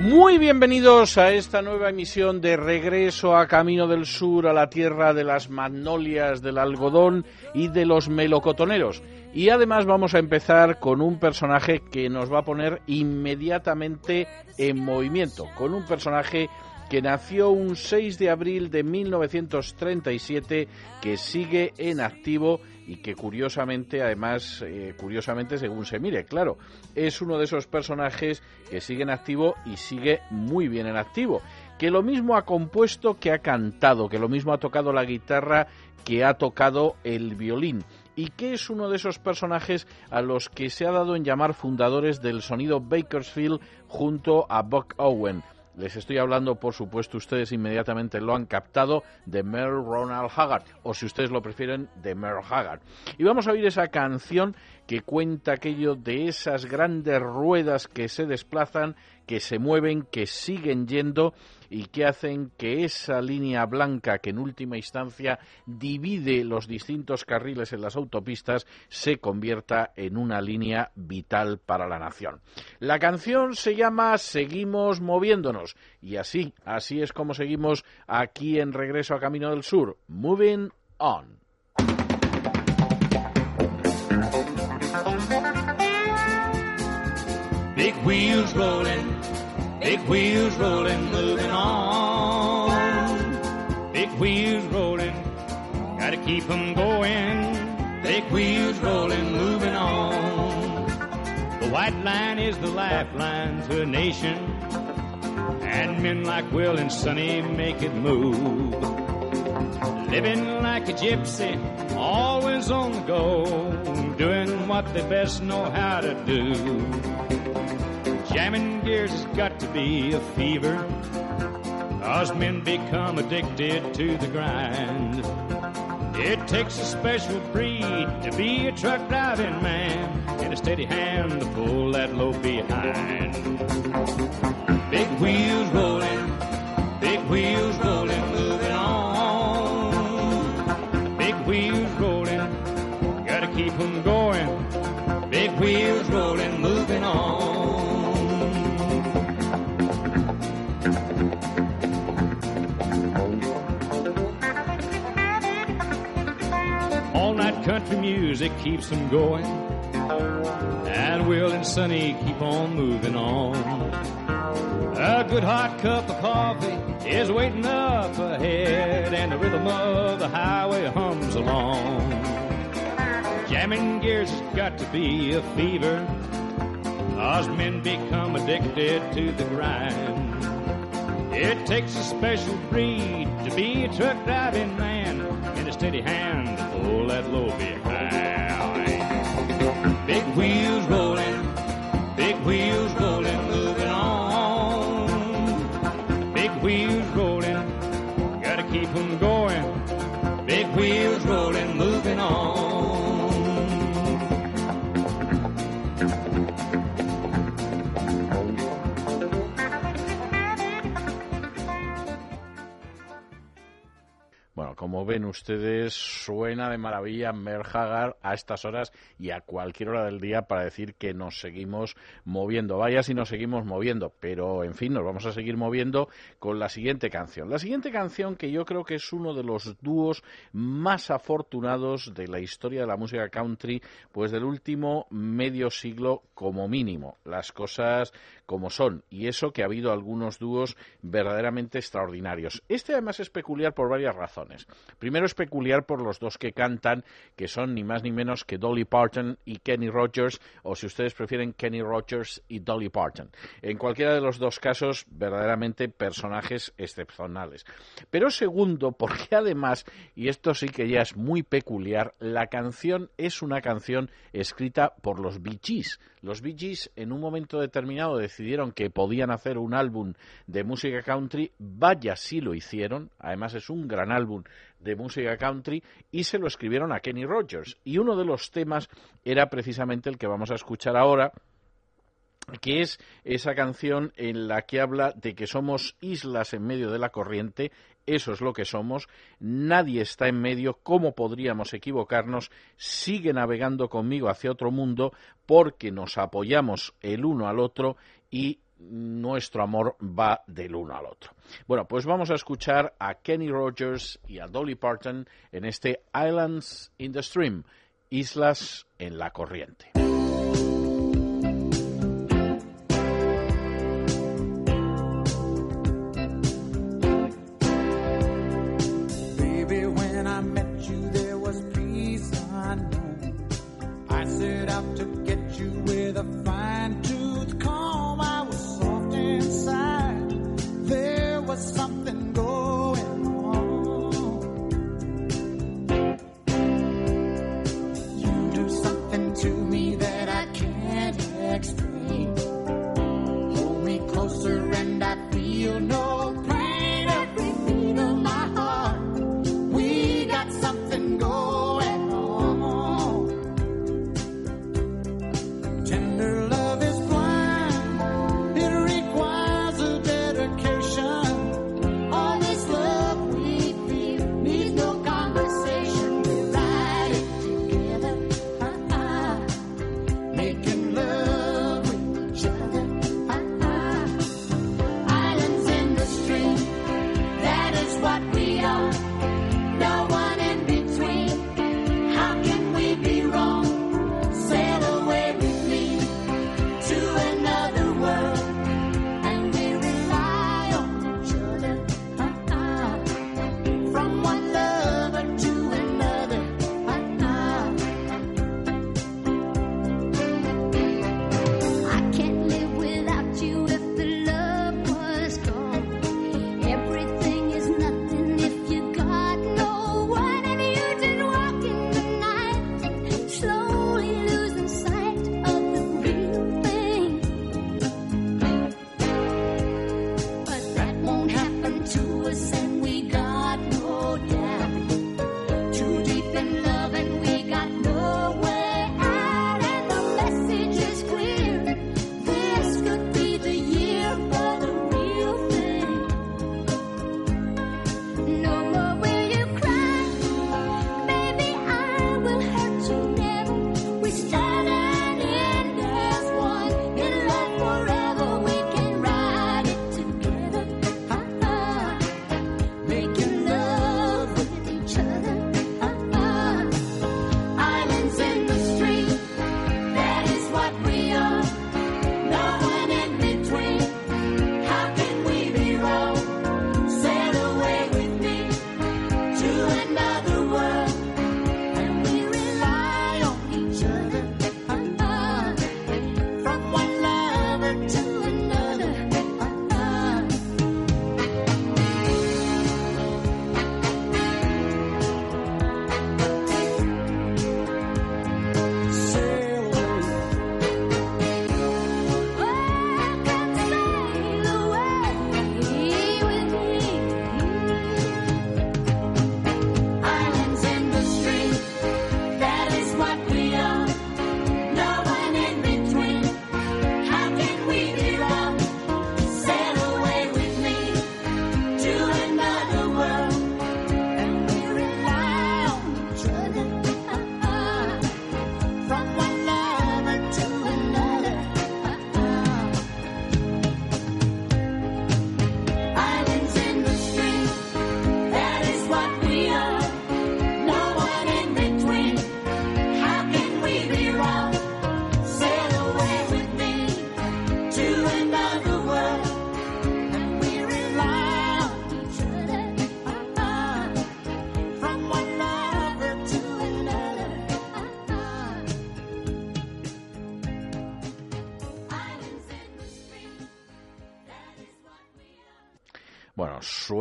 Muy bienvenidos a esta nueva emisión de Regreso a Camino del Sur, a la tierra de las magnolias, del algodón y de los melocotoneros. Y además vamos a empezar con un personaje que nos va a poner inmediatamente en movimiento, con un personaje que nació un 6 de abril de 1937, que sigue en activo y que curiosamente, además, eh, curiosamente según se mire, claro, es uno de esos personajes que sigue en activo y sigue muy bien en activo, que lo mismo ha compuesto que ha cantado, que lo mismo ha tocado la guitarra que ha tocado el violín y que es uno de esos personajes a los que se ha dado en llamar fundadores del sonido Bakersfield junto a Buck Owen. Les estoy hablando, por supuesto, ustedes inmediatamente lo han captado, de Merle Ronald Haggard, o si ustedes lo prefieren, de Merle Haggard. Y vamos a oír esa canción que cuenta aquello de esas grandes ruedas que se desplazan, que se mueven, que siguen yendo y que hacen que esa línea blanca que en última instancia divide los distintos carriles en las autopistas se convierta en una línea vital para la nación. La canción se llama Seguimos moviéndonos y así, así es como seguimos aquí en Regreso a Camino del Sur, Moving On. Big wheels rolling, big wheels rolling, moving on. Big wheels rolling, gotta keep 'em going. Big wheels rolling, moving on. The white line is the lifeline to a nation, and men like Will and Sonny make it move. Living like a gypsy, always on the go, doing what they best know how to do. Jamming gears has got to be a fever, cause men become addicted to the grind. It takes a special breed to be a truck driving man, and a steady hand to pull that load behind. Big wheels rolling, big wheels rolling, country music keeps them going. And Will and Sonny keep on moving on. A good hot cup of coffee is waiting up ahead, and the rhythm of the highway hums along. Jamming gears has got to be a fever, cause men become addicted to the grind. It takes a special breed to be a truck driving man, and a steady hand to pull that low behind. Ven ustedes, suena de maravilla Merle Haggard a estas horas y a cualquier hora del día para decir que nos seguimos moviendo. Vaya si nos seguimos moviendo, pero en fin, nos vamos a seguir moviendo con la siguiente canción. La siguiente canción que yo creo que es uno de los dúos más afortunados de la historia de la música country, pues del último medio siglo como mínimo. Las cosas como son. Y eso que ha habido algunos dúos verdaderamente extraordinarios. Este además es peculiar por varias razones. Primero es peculiar por los dos que cantan, que son ni más ni menos que Dolly Parton y Kenny Rogers, o si ustedes prefieren Kenny Rogers y Dolly Parton. En cualquiera de los dos casos, verdaderamente personajes excepcionales. Pero segundo, porque además, y esto sí que ya es muy peculiar, la canción es una canción escrita por los Bee Gees. Los Bee Gees en un momento determinado decidieron que podían hacer un álbum de música country, vaya si lo hicieron, además es un gran álbum de música country, y se lo escribieron a Kenny Rogers. Y uno de los temas era precisamente el que vamos a escuchar ahora, que es esa canción en la que habla de que somos islas en medio de la corriente, eso es lo que somos, nadie está en medio, ¿cómo podríamos equivocarnos? Sigue navegando conmigo hacia otro mundo porque nos apoyamos el uno al otro y nuestro amor va del uno al otro. Bueno, pues vamos a escuchar a Kenny Rogers y a Dolly Parton en este Islands in the Stream, Islas en la Corriente.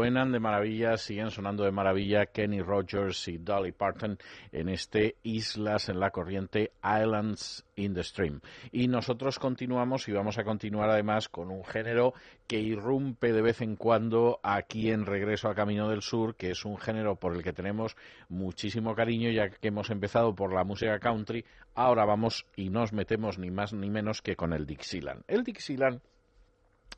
Suenan de maravilla, siguen sonando de maravilla Kenny Rogers y Dolly Parton en este Islas en la Corriente Islands in the Stream. Y nosotros continuamos y vamos a continuar además con un género que irrumpe de vez en cuando aquí en Regreso a Camino del Sur, que es un género por el que tenemos muchísimo cariño, ya que hemos empezado por la música country, ahora vamos y nos metemos ni más ni menos que con el Dixieland. El Dixieland,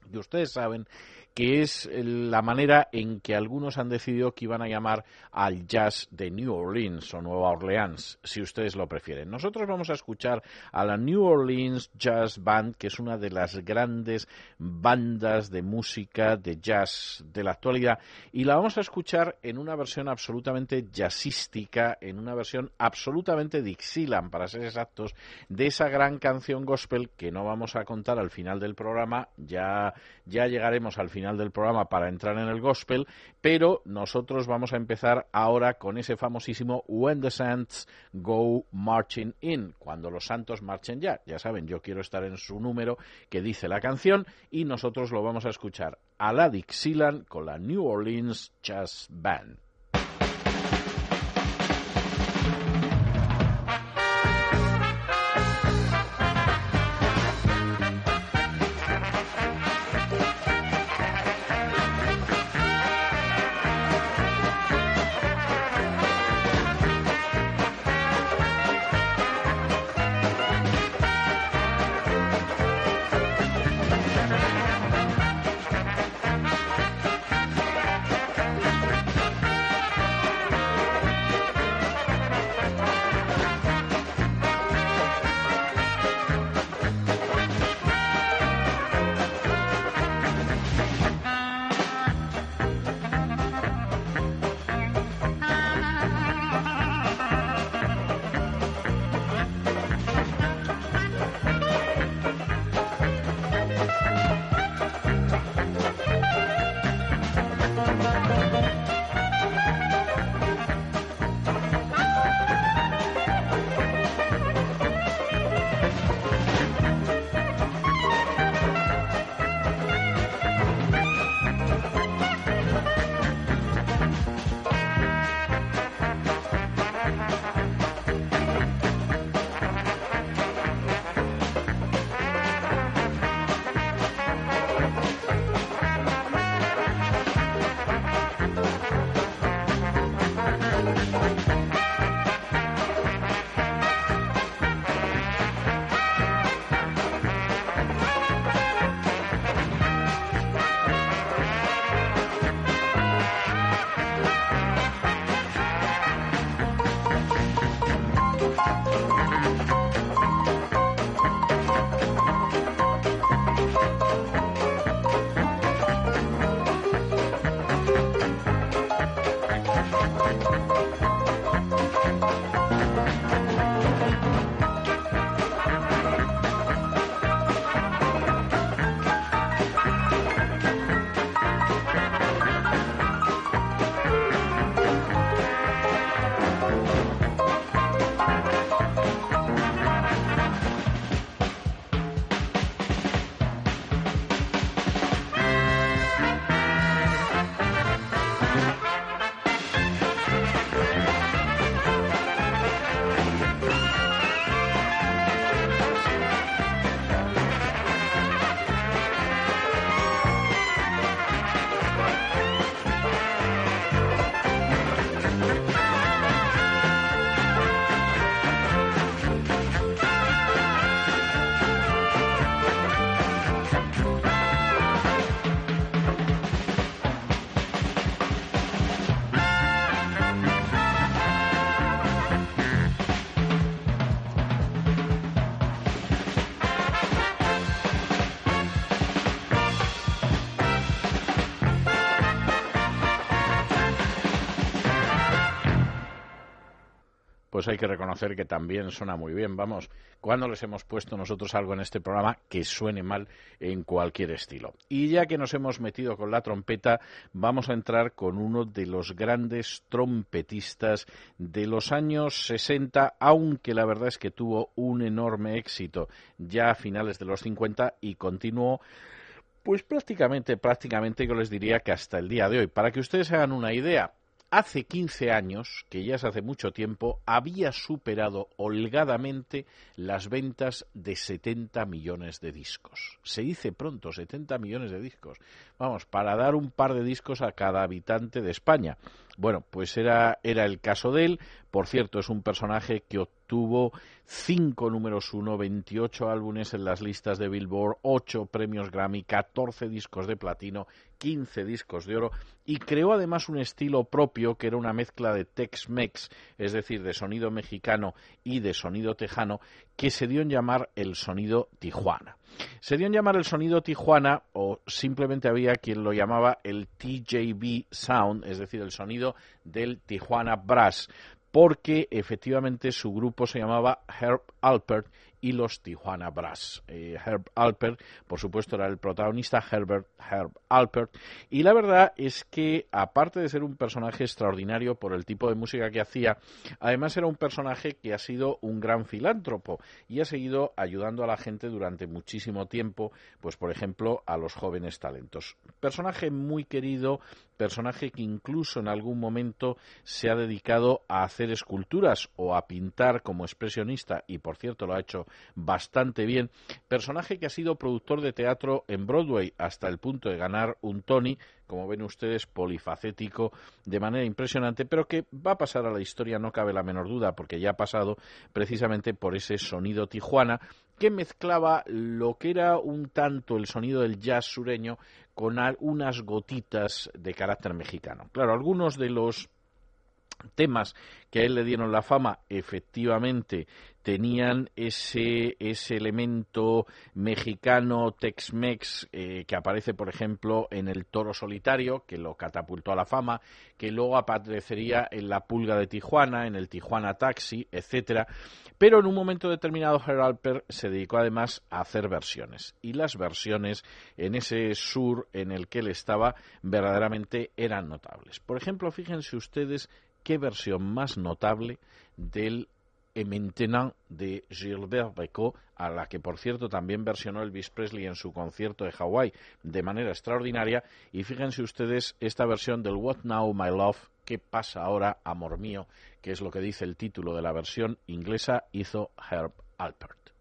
que ustedes saben, que es la manera en que algunos han decidido que iban a llamar al jazz de New Orleans o Nueva Orleans, si ustedes lo prefieren. Nosotros vamos a escuchar a la New Orleans Jazz Band, que es una de las grandes bandas de música de jazz de la actualidad, y la vamos a escuchar en una versión absolutamente jazzística, en una versión absolutamente Dixieland, para ser exactos, de esa gran canción gospel que no vamos a contar al final del programa, ya, ya llegaremos al final final del programa para entrar en el gospel, pero nosotros vamos a empezar ahora con ese famosísimo When the Saints Go Marching In, cuando los santos marchen ya. Ya saben, yo quiero estar en su número que dice la canción y nosotros lo vamos a escuchar a la Dixieland con la New Orleans Jazz Band. Pues hay que reconocer que también suena muy bien. Vamos, ¿cuándo les hemos puesto nosotros algo en este programa que suene mal en cualquier estilo? Y ya que nos hemos metido con la trompeta, vamos a entrar con uno de los grandes trompetistas de los años 60, aunque la verdad es que tuvo un enorme éxito ya a finales de los 50 y continuó Pues prácticamente, prácticamente yo les diría que hasta el día de hoy. Para que ustedes hagan una idea, hace 15 años, que ya es hace mucho tiempo, había superado holgadamente las ventas de 70 millones de discos. Se dice pronto, 70 millones de discos. Vamos, para dar un par de discos a cada habitante de España. Bueno, pues era, era el caso de él. Por cierto, es un personaje que obtuvo cinco números uno, 28 álbumes en las listas de Billboard, 8 premios Grammy, 14 discos de platino, 15 discos de oro y creó además un estilo propio que era una mezcla de Tex-Mex, es decir, de sonido mexicano y de sonido tejano, que se dio en llamar el sonido Tijuana. Se dio en llamar el sonido Tijuana o simplemente había quien lo llamaba el TJB Sound, es decir, el sonido del Tijuana Brass, porque efectivamente su grupo se llamaba Herb Alpert y los Tijuana Brass. Eh, Herb Alpert, por supuesto, era el protagonista, Herbert Herb Alpert, y la verdad es que, aparte de ser un personaje extraordinario por el tipo de música que hacía, además era un personaje que ha sido un gran filántropo y ha seguido ayudando a la gente durante muchísimo tiempo, pues por ejemplo, a los jóvenes talentos. Personaje muy querido, personaje que incluso en algún momento se ha dedicado a hacer esculturas o a pintar como expresionista, y por cierto lo ha hecho bastante bien. Personaje que ha sido productor de teatro en Broadway hasta el punto de ganar un Tony, como ven ustedes, polifacético de manera impresionante, pero que va a pasar a la historia, no cabe la menor duda, porque ya ha pasado precisamente por ese sonido tijuana que mezclaba lo que era un tanto el sonido del jazz sureño con unas gotitas de carácter mexicano. Claro, algunos de los temas que a él le dieron la fama efectivamente tenían ese, ese elemento mexicano Tex-Mex eh, que aparece, por ejemplo, en el Toro Solitario, que lo catapultó a la fama, que luego aparecería en La Pulga de Tijuana, en el Tijuana Taxi, etcétera. Pero en un momento determinado, Heralper se dedicó además a hacer versiones. Y las versiones en ese sur en el que él estaba verdaderamente eran notables. Por ejemplo, fíjense ustedes qué versión más notable del Maintenant de Gilbert Bécaud, a la que por cierto también versionó Elvis Presley en su concierto de Hawái de manera extraordinaria. Y fíjense ustedes esta versión del What Now My Love, ¿qué pasa ahora, amor mío? que es lo que dice el título de la versión inglesa, hizo Herb Alpert.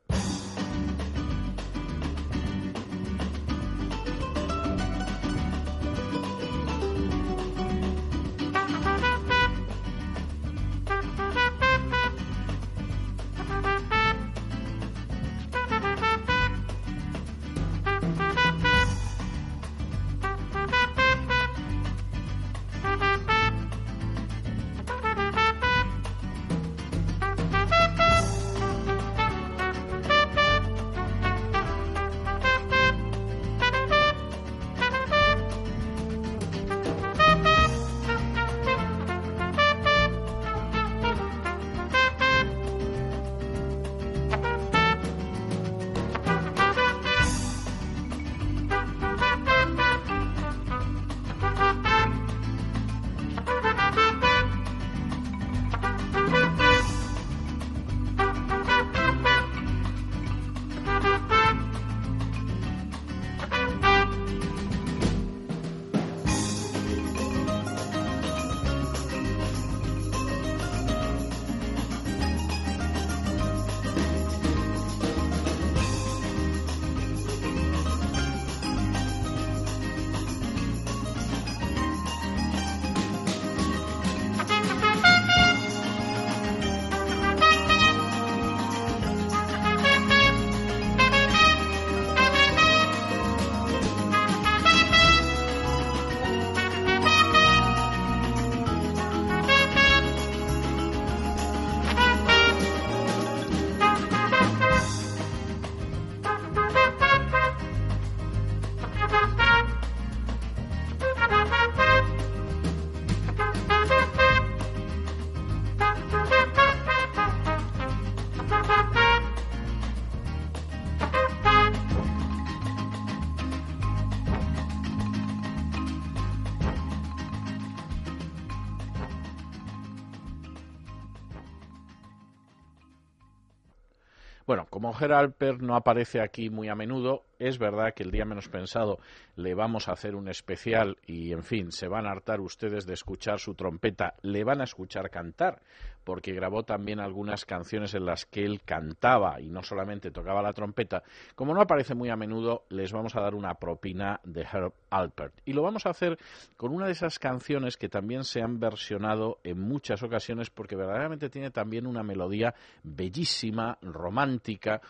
Geralper no aparece aquí muy a menudo, Es verdad que el día menos pensado le vamos a hacer un especial y, en fin, se van a hartar ustedes de escuchar su trompeta, le van a escuchar cantar, porque grabó también algunas canciones en las que él cantaba y no solamente tocaba la trompeta. Como no aparece muy a menudo, les vamos a dar una propina de Herb Alpert. Y lo vamos a hacer con una de esas canciones que también se han versionado en muchas ocasiones porque verdaderamente tiene también una melodía bellísima, romántica,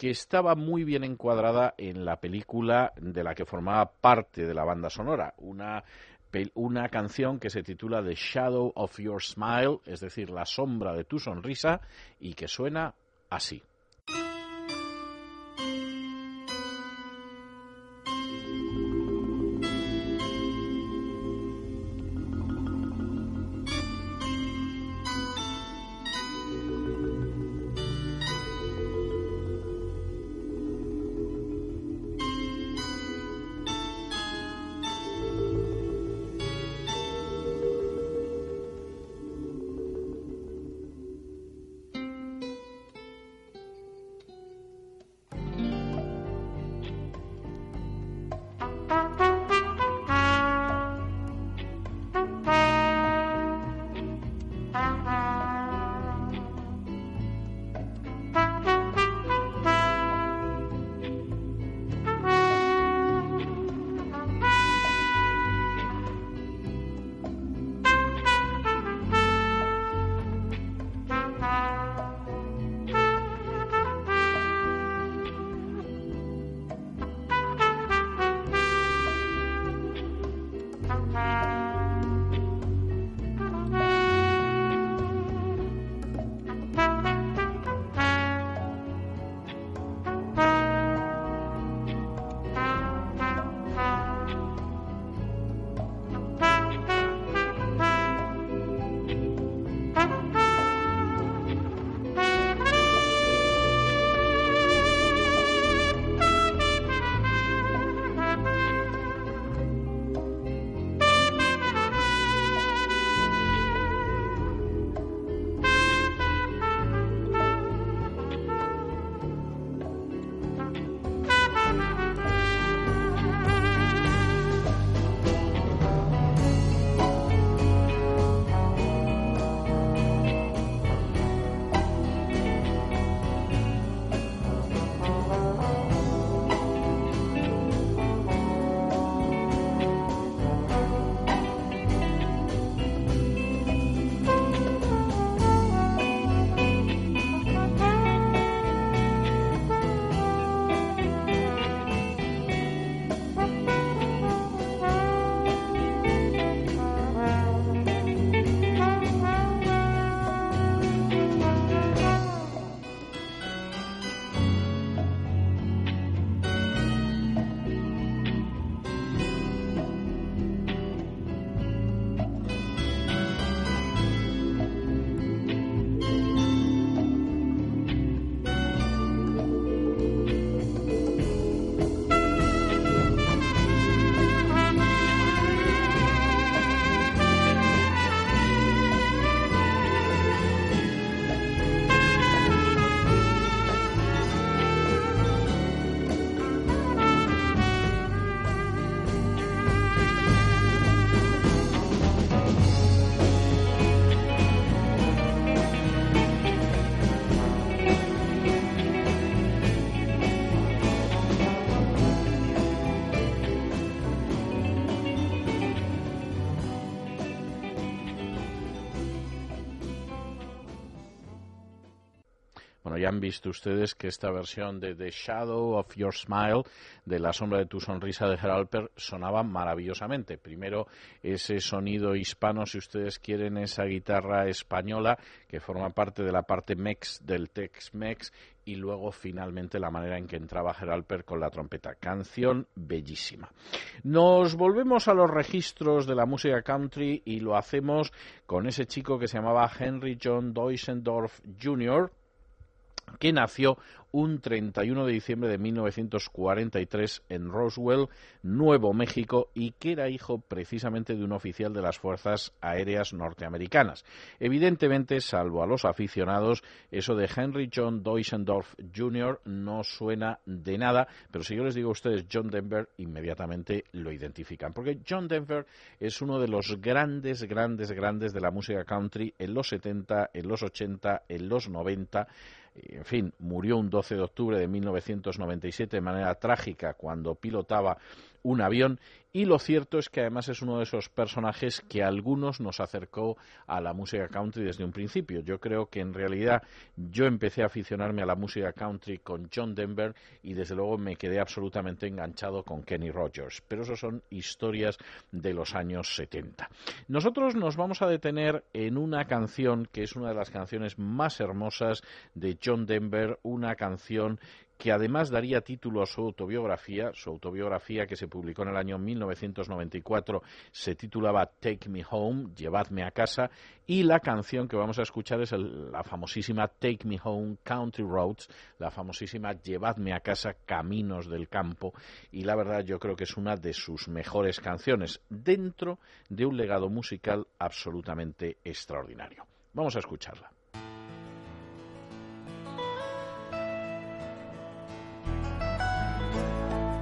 que estaba muy bien encuadrada en la película de la que formaba parte de la banda sonora, una una canción que se titula The Shadow of Your Smile, es decir, la sombra de tu sonrisa, y que suena así. Visto ustedes que esta versión de The Shadow of Your Smile, de La sombra de tu sonrisa de Heralper, sonaba maravillosamente. Primero ese sonido hispano, si ustedes quieren, esa guitarra española que forma parte de la parte mex del Tex-Mex y luego finalmente la manera en que entraba Heralper con la trompeta. Canción bellísima. Nos volvemos a los registros de la música country y lo hacemos con ese chico que se llamaba Henry John Deusendorf Jr., que nació un 31 de diciembre de 1943 en Roswell, Nuevo México, y que era hijo precisamente de un oficial de las Fuerzas Aéreas norteamericanas. Evidentemente, salvo a los aficionados, eso de Henry John Deutschendorf Jr. no suena de nada, pero si yo les digo a ustedes John Denver, inmediatamente lo identifican, porque John Denver es uno de los grandes, grandes, grandes de la música country en los 70, en los 80, en los 90 en fin, murió un 12 de octubre de 1997 de manera trágica cuando pilotaba un avión y lo cierto es que además es uno de esos personajes que a algunos nos acercó a la música country desde un principio. Yo creo que en realidad yo empecé a aficionarme a la música country con John Denver y desde luego me quedé absolutamente enganchado con Kenny Rogers. Pero eso son historias de los años 70. Nosotros nos vamos a detener en una canción que es una de las canciones más hermosas de John Denver, una canción que además daría título a su autobiografía, su autobiografía que se publicó en el año 1994 se titulaba Take Me Home, Llevadme a casa, y la canción que vamos a escuchar es la famosísima Take Me Home Country Roads, la famosísima Llevadme a casa Caminos del Campo, y la verdad yo creo que es una de sus mejores canciones dentro de un legado musical absolutamente extraordinario. Vamos a escucharla.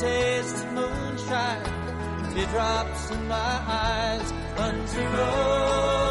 taste of moonshine, teardrops in my eyes, country roads,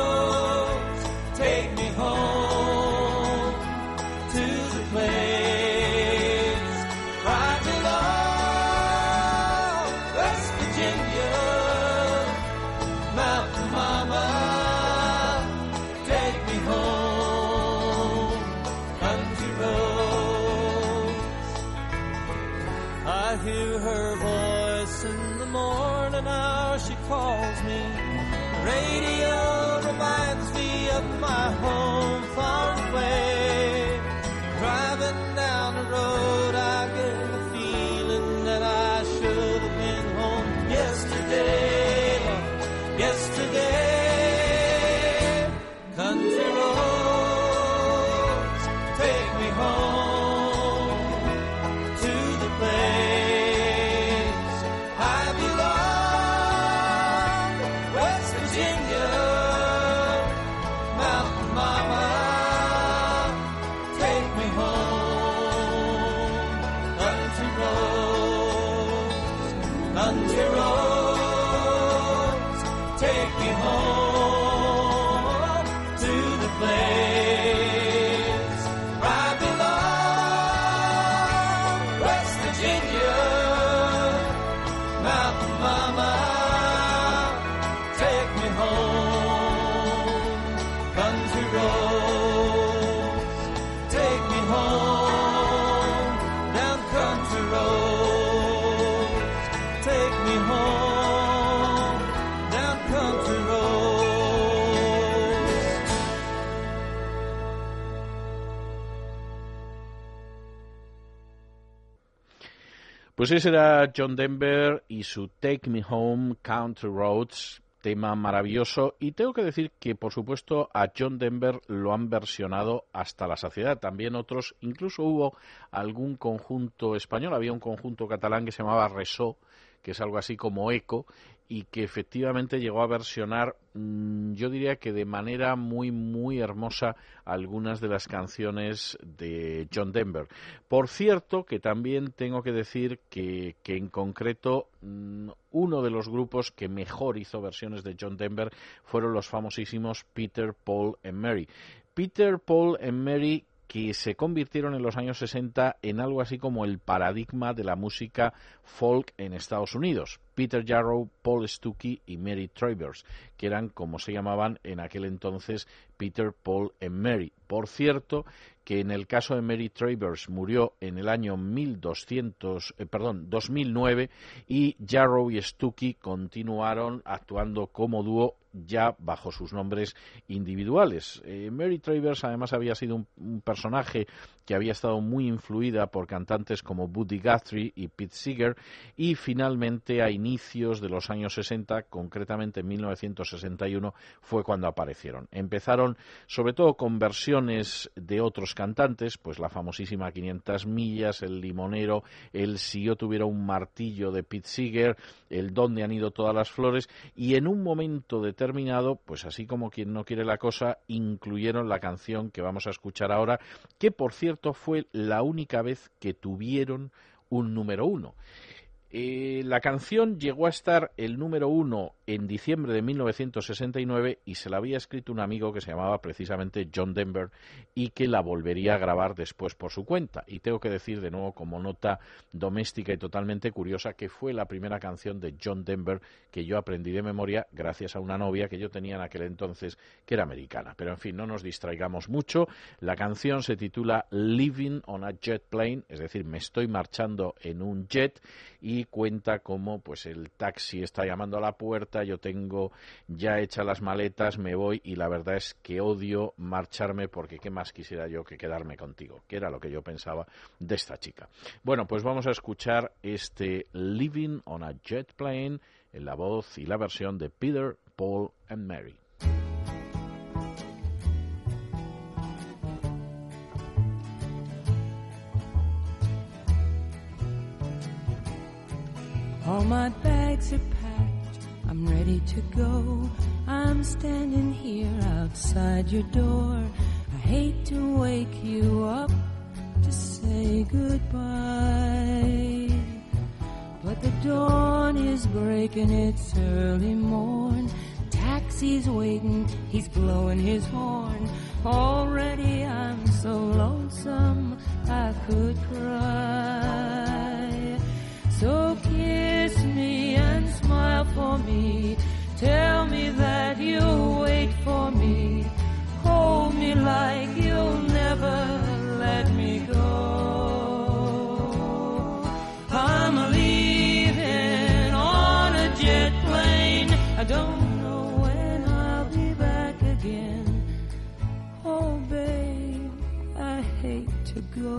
Pues ese era John Denver y su Take Me Home Country Roads, tema maravilloso. Y tengo que decir que, por supuesto, a John Denver lo han versionado hasta la saciedad. También otros, incluso hubo algún conjunto español, había un conjunto catalán que se llamaba Resó, que es algo así como eco, y que efectivamente llegó a versionar, mm, yo diría que de manera muy, muy hermosa algunas de las canciones de John Denver. Por cierto, que también tengo que decir que, que en concreto mm, uno de los grupos que mejor hizo versiones de John Denver fueron los famosísimos Peter, Paul and Mary. Peter, Paul and Mary que se convirtieron en los años 60 en algo así como el paradigma de la música folk en Estados Unidos. Peter Jarrow, Paul Stuckey y Mary Travers, que eran como se llamaban en aquel entonces Peter, Paul y Mary. Por cierto, que en el caso de Mary Travers murió en el año 1200, eh, perdón, 2009 y Jarrow y Stuckey continuaron actuando como dúo ya bajo sus nombres individuales. Eh, Mary Travers además había sido un, personaje que había estado muy influida por cantantes como Buddy Guthrie y Pete Seeger y finalmente a inicios de los años 60, concretamente en 1961, fue cuando aparecieron. Empezaron sobre todo con versiones de otros cantantes, pues la famosísima 500 millas, el limonero, el Si yo tuviera un martillo de Pete Seeger, el Donde han ido todas las flores y en un momento determinado, pues así como quien no quiere la cosa, incluyeron la canción que vamos a escuchar ahora, que por cierto fue la única vez que tuvieron un número uno. Eh, la canción llegó a estar el número uno en diciembre de 1969 y se la había escrito un amigo que se llamaba precisamente John Denver y que la volvería a grabar después por su cuenta. Y tengo que decir de nuevo como nota doméstica y totalmente curiosa que fue la primera canción de John Denver que yo aprendí de memoria gracias a una novia que yo tenía en aquel entonces que era americana. Pero en fin, no nos distraigamos mucho. La canción se titula Living on a Jet Plane, es decir, me estoy marchando en un jet y cuenta cómo pues el taxi está llamando a la puerta, yo tengo ya hechas las maletas, me voy y la verdad es que odio marcharme porque qué más quisiera yo que quedarme contigo, que era lo que yo pensaba de esta chica. Bueno, pues vamos a escuchar este Living on a Jet Plane en la voz y la versión de Peter, Paul and Mary. All my bags are packed, I'm ready to go. I'm standing here outside your door. I hate to wake you up to say goodbye. But the dawn is breaking, it's early morn. Taxi's waiting, he's blowing his horn. Already I'm so lonesome I could cry. So kiss for me. Tell me that you'll wait for me. Hold me like you'll never let me go. I'm leaving on a jet plane. I don't know when I'll be back again. Oh, babe, I hate to go.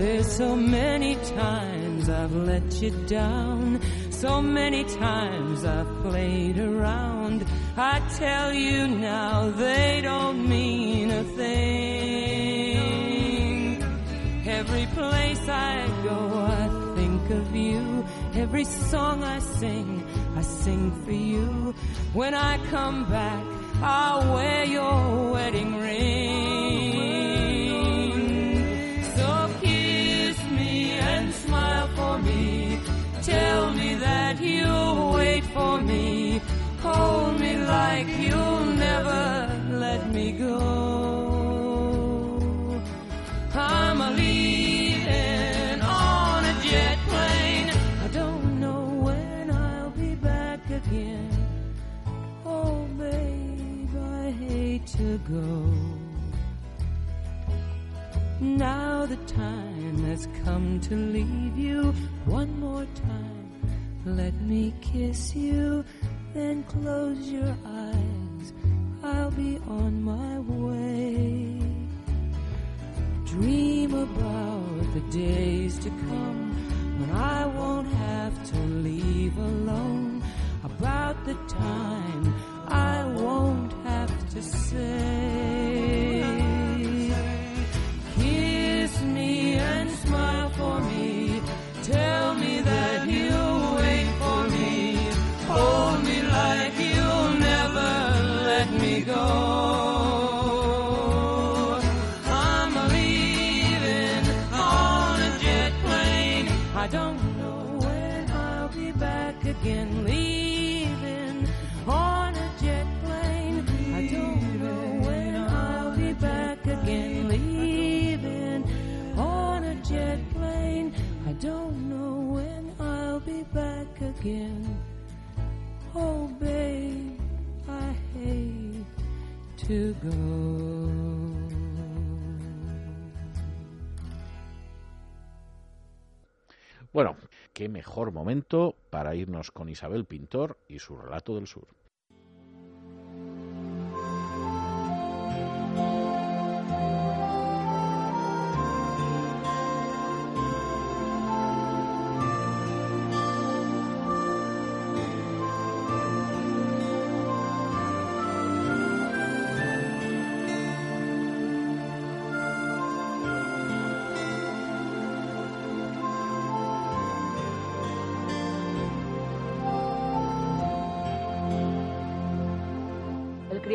There's so many times I've let you down. So many times I've played around. I tell you now they don't mean a thing. Every place I go, I think of you. Every song I sing, I sing for you. When I come back, I'll wear your wedding ring. Tell me that you'll wait for me. Hold me like you'll never let me go. I'm a leaving on a jet plane. I don't know when I'll be back again. Oh, babe, I hate to go. Now the time has come to leave you one more time. Let me kiss you, then close your eyes. I'll be on my way. Dream about the days to come when I won't have to leave alone. About the time I won't have to say. Bueno, qué mejor momento para irnos con Isabel Pintor y su relato del sur.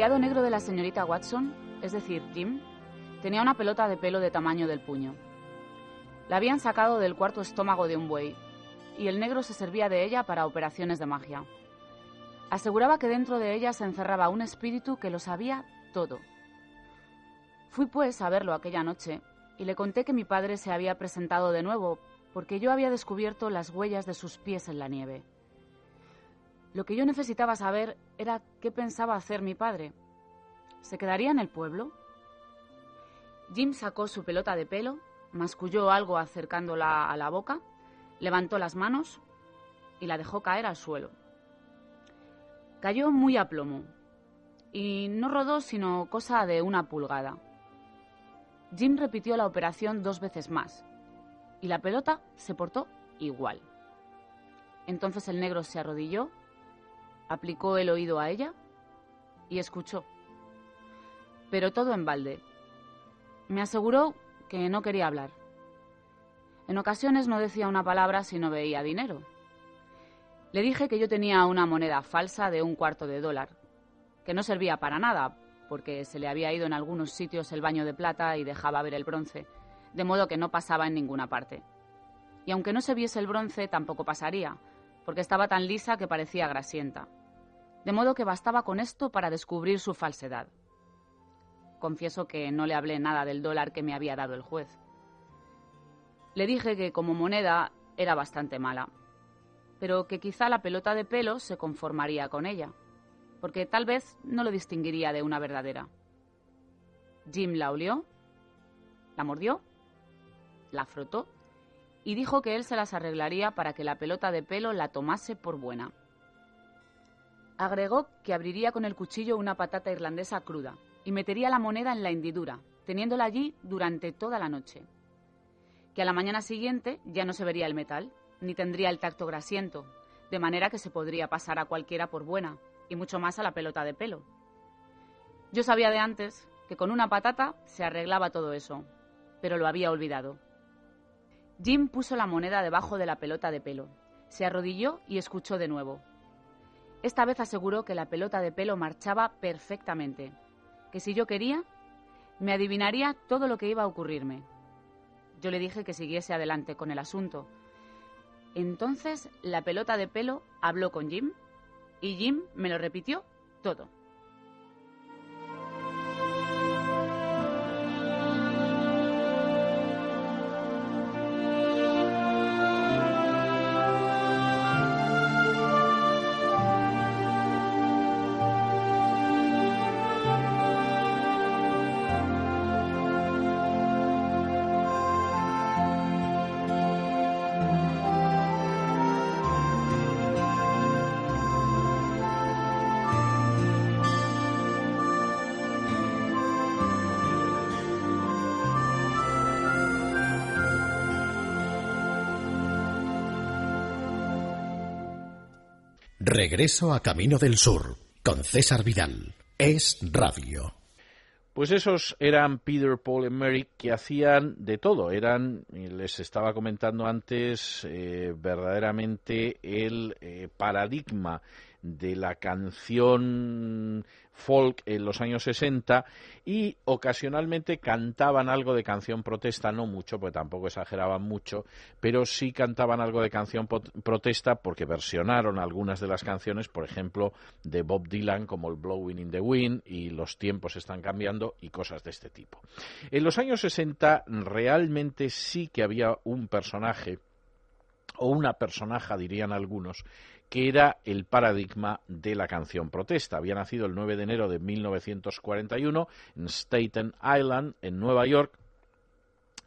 El criado negro de la señorita Watson, es decir, Jim, tenía una pelota de pelo de tamaño del puño. La habían sacado del cuarto estómago de un buey, y el negro se servía de ella para operaciones de magia. Aseguraba que dentro de ella se encerraba un espíritu que lo sabía todo. Fui pues a verlo aquella noche y le conté que mi padre se había presentado de nuevo porque yo había descubierto las huellas de sus pies en la nieve. Lo que yo necesitaba saber era qué pensaba hacer mi padre. ¿Se quedaría en el pueblo? Jim sacó su pelota de pelo, masculló algo acercándola a la boca, levantó las manos y la dejó caer al suelo. Cayó muy a plomo y no rodó sino cosa de una pulgada. Jim repitió la operación dos veces más y la pelota se portó igual. Entonces el negro se arrodilló, aplicó el oído a ella y escuchó. Pero todo en balde. Me aseguró que no quería hablar. En ocasiones no decía una palabra si no veía dinero. Le dije que yo tenía una moneda falsa de un cuarto de dólar, que no servía para nada, porque se le había ido en algunos sitios el baño de plata y dejaba ver el bronce, de modo que no pasaba en ninguna parte. Y aunque no se viese el bronce, tampoco pasaría, porque estaba tan lisa que parecía grasienta. De modo que bastaba con esto para descubrir su falsedad. Confieso que no le hablé nada del dólar que me había dado el juez. Le dije que como moneda era bastante mala, pero que quizá la pelota de pelo se conformaría con ella, porque tal vez no lo distinguiría de una verdadera. Jim la olió, la mordió, la frotó y dijo que él se las arreglaría para que la pelota de pelo la tomase por buena. Agregó que abriría con el cuchillo una patata irlandesa cruda y metería la moneda en la hendidura, teniéndola allí durante toda la noche. Que a la mañana siguiente ya no se vería el metal, ni tendría el tacto grasiento, de manera que se podría pasar a cualquiera por buena, y mucho más a la pelota de pelo. Yo sabía de antes que con una patata se arreglaba todo eso, pero lo había olvidado. Jim puso la moneda debajo de la pelota de pelo, se arrodilló y escuchó de nuevo. Esta vez aseguró que la pelota de pelo marchaba perfectamente, que si yo quería, me adivinaría todo lo que iba a ocurrirme. Yo le dije que siguiese adelante con el asunto. Entonces la pelota de pelo habló con Jim y Jim me lo repitió todo. Regreso a Camino del Sur con César Vidal. Es Radio. Pues esos eran Peter, Paul y Mary que hacían de todo. Eran, les estaba comentando antes, eh, verdaderamente el eh, paradigma de la canción folk en los años 60 y ocasionalmente cantaban algo de canción protesta, no mucho, porque tampoco exageraban mucho, pero sí cantaban algo de canción protesta porque versionaron algunas de las canciones, por ejemplo, de Bob Dylan como el Blowing in the Wind y los tiempos están cambiando y cosas de este tipo. En los años 60 realmente sí que había un personaje o una personaje, dirían algunos, que era el paradigma de la canción protesta. Había nacido el 9 de enero de 1941 en Staten Island, en Nueva York,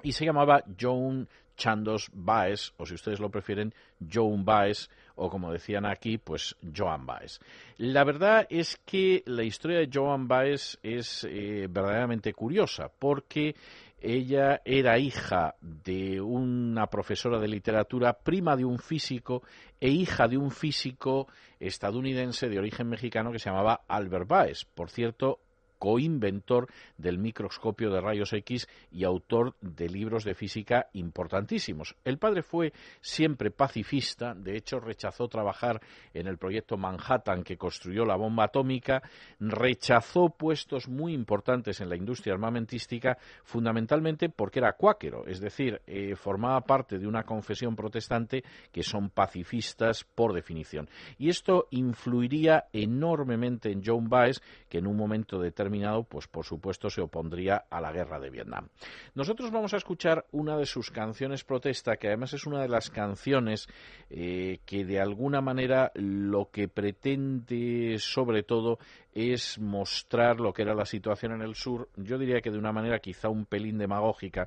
y se llamaba Joan Chandos Baez, o si ustedes lo prefieren, Joan Baez, o como decían aquí, pues Joan Baez. La verdad es que la historia de Joan Baez es eh, verdaderamente curiosa, porque ella era hija de una profesora de literatura, prima de un físico e hija de un físico estadounidense de origen mexicano que se llamaba Albert Baez. Por cierto, coinventor del microscopio de rayos X y autor de libros de física importantísimos. El padre fue siempre pacifista, de hecho rechazó trabajar en el proyecto Manhattan que construyó la bomba atómica, rechazó puestos muy importantes en la industria armamentística, fundamentalmente porque era cuáquero, es decir, eh, formaba parte de una confesión protestante que son pacifistas por definición. Y esto influiría enormemente en John Baez, que en un momento determinado pues por supuesto se opondría a la guerra de Vietnam. Nosotros vamos a escuchar una de sus canciones protesta, que además es una de las canciones eh, que de alguna manera lo que pretende sobre todo es mostrar lo que era la situación en el sur, yo diría que de una manera quizá un pelín demagógica,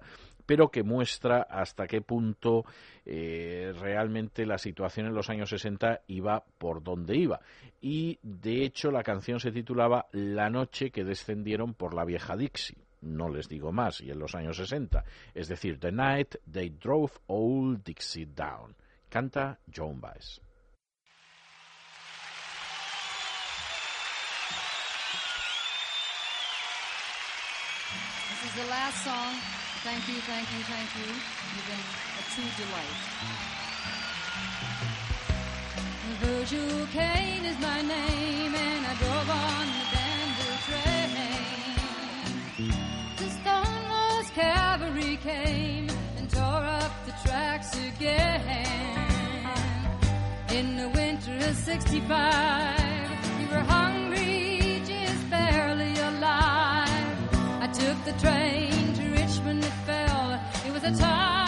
pero que muestra hasta qué punto eh, realmente la situación en los años 60 iba por donde iba. Y de hecho la canción se titulaba La noche que descendieron por la vieja Dixie. No les digo más, y en los años 60. Es decir, The Night They Drove Old Dixie Down. Canta Joan Baez. This is the last song Thank you, thank you, thank you. You've been a true delight. Virgil Kane is my name, and I drove on the Danville train. The Stonewall's cavalry came and tore up the tracks again. In the winter of 65, we were hungry, just barely alive. I took the train when it fell. It was a time.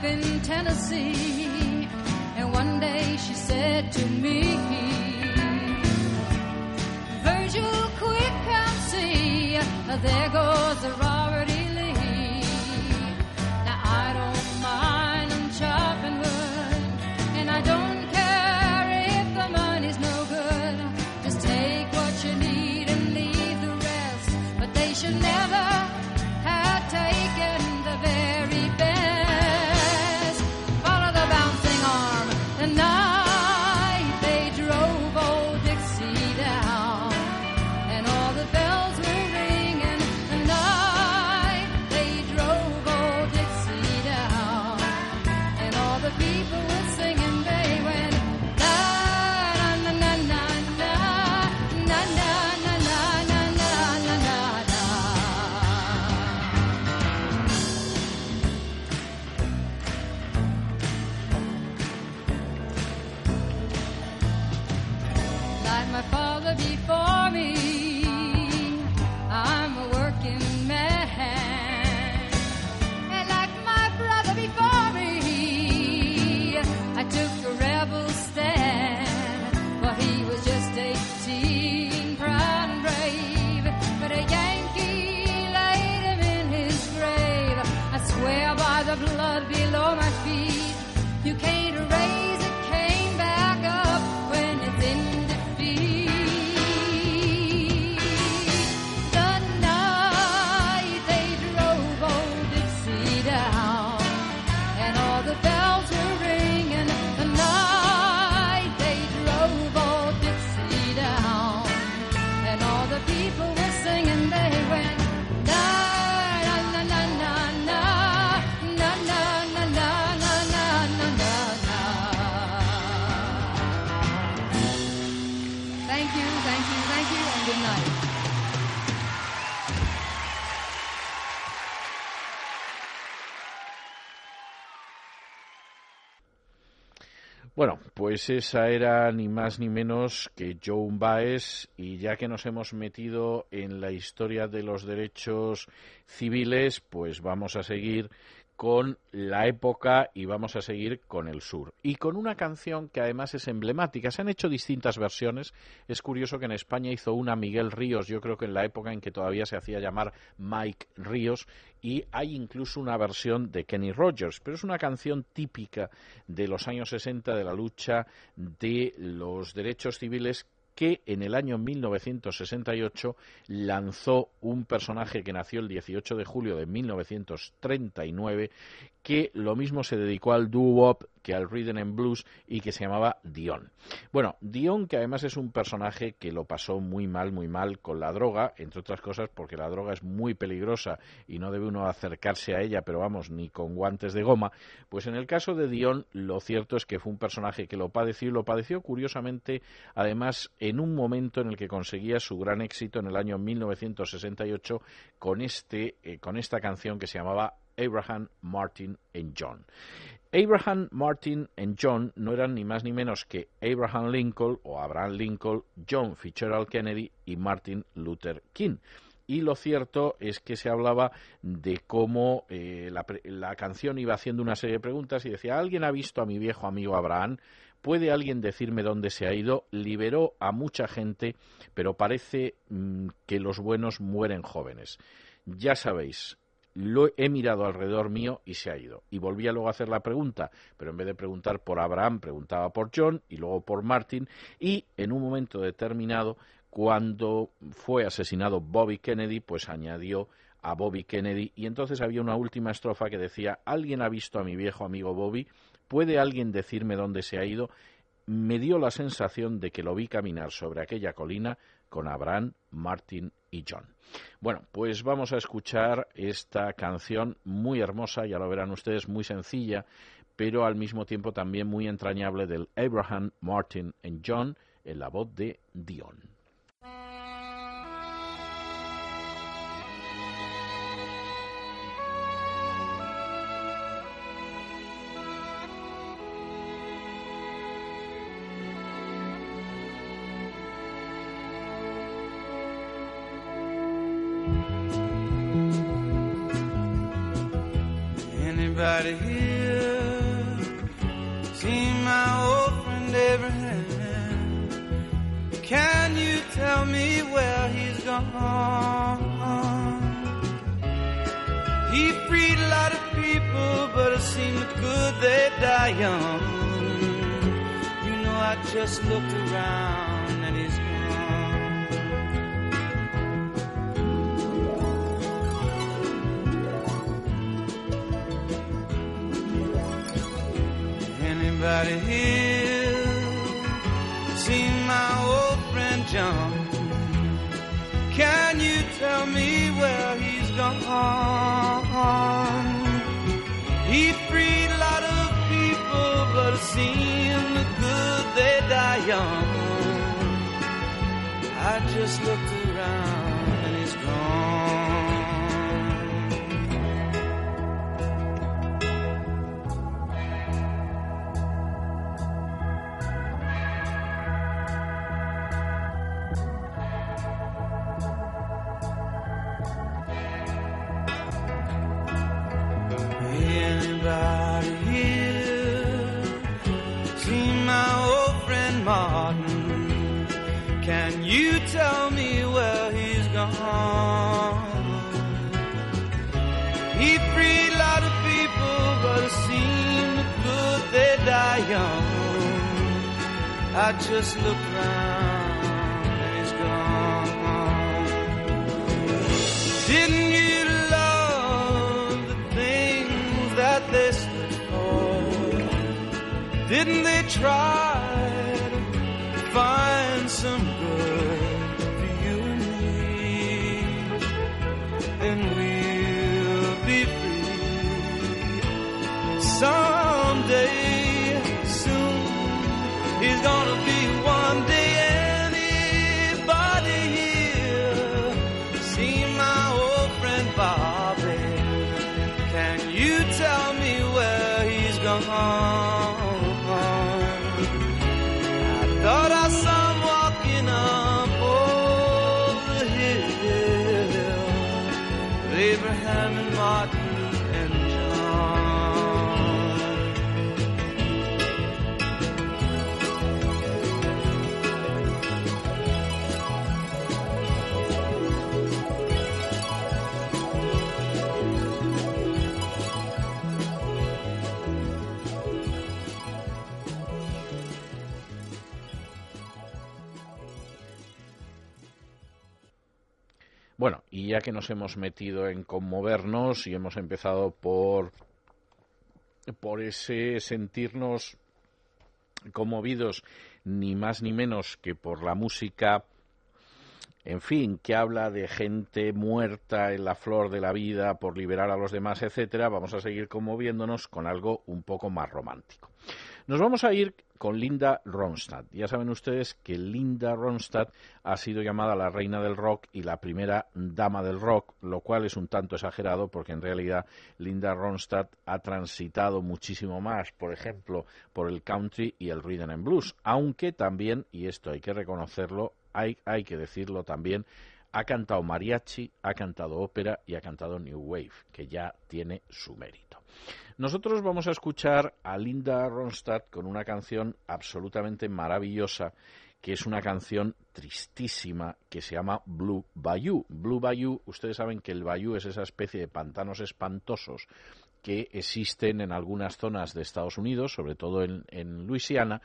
Wife in Tennessee. And one day she said to me, Virgil, quick, come see, there goes the Robert pues esa era ni más ni menos que Joan Baez y ya que nos hemos metido en la historia de los derechos civiles, pues vamos a seguir con la época y vamos a seguir con el sur. Y con una canción que además es emblemática. Se han hecho distintas versiones. Es curioso que en España hizo una Miguel Ríos, yo creo que en la época en que todavía se hacía llamar Mike Ríos, y hay incluso una versión de Kenny Rogers, pero es una canción típica de los años 60 de la lucha de los derechos civiles que en el año 1968 lanzó un personaje que nació el 18 de julio de 1939 que lo mismo se dedicó al doo-wop que al rhythm and blues y que se llamaba Dion. Bueno, Dion que además es un personaje que lo pasó muy mal, muy mal con la droga, entre otras cosas porque la droga es muy peligrosa y no debe uno acercarse a ella, pero vamos, ni con guantes de goma, pues en el caso de Dion lo cierto es que fue un personaje que lo padeció y lo padeció curiosamente además en un momento en el que conseguía su gran éxito en el año 1968 con este eh, con esta canción que se llamaba Abraham, Martin and John. Abraham, Martin and John no eran ni más ni menos que Abraham Lincoln o Abraham Lincoln, John Fitzgerald Kennedy y Martin Luther King. Y lo cierto es que se hablaba de cómo eh, la, la canción iba haciendo una serie de preguntas y decía, ¿alguien ha visto a mi viejo amigo Abraham? ¿Puede alguien decirme dónde se ha ido? Liberó a mucha gente, pero parece mm, que los buenos mueren jóvenes. Ya sabéis, lo he mirado alrededor mío y se ha ido. Y volvía luego a hacer la pregunta, pero en vez de preguntar por Abraham, preguntaba por John y luego por Martin. Y en un momento determinado, cuando fue asesinado Bobby Kennedy, pues añadió a Bobby Kennedy y entonces había una última estrofa que decía ¿Alguien ha visto a mi viejo amigo Bobby? ¿Puede alguien decirme dónde se ha ido? Me dio la sensación de que lo vi caminar sobre aquella colina con Abraham, Martin y John. Bueno, pues vamos a escuchar esta canción muy hermosa, ya lo verán ustedes, muy sencilla, pero al mismo tiempo también muy entrañable del Abraham, Martin y John en la voz de Dion. Just looked I just looked round and he's gone. Didn't you love the things that they stood for? Didn't they try y ya que nos hemos metido en conmovernos y hemos empezado por por ese sentirnos conmovidos ni más ni menos que por la música en fin, que habla de gente muerta en la flor de la vida por liberar a los demás, etcétera, vamos a seguir conmoviéndonos con algo un poco más romántico. Nos vamos a ir con Linda Ronstadt. Ya saben ustedes que Linda Ronstadt ha sido llamada la reina del rock y la primera dama del rock, lo cual es un tanto exagerado porque en realidad Linda Ronstadt ha transitado muchísimo más, por ejemplo, por el country y el rhythm and blues, aunque también, y esto hay que reconocerlo, hay, hay que decirlo también, ha cantado mariachi, ha cantado ópera y ha cantado new wave, que ya tiene su mérito. Nosotros vamos a escuchar a Linda Ronstadt con una canción absolutamente maravillosa, que es una canción tristísima que se llama Blue Bayou. Blue Bayou, ustedes saben que el bayou es esa especie de pantanos espantosos que existen en algunas zonas de Estados Unidos, sobre todo en, en Luisiana,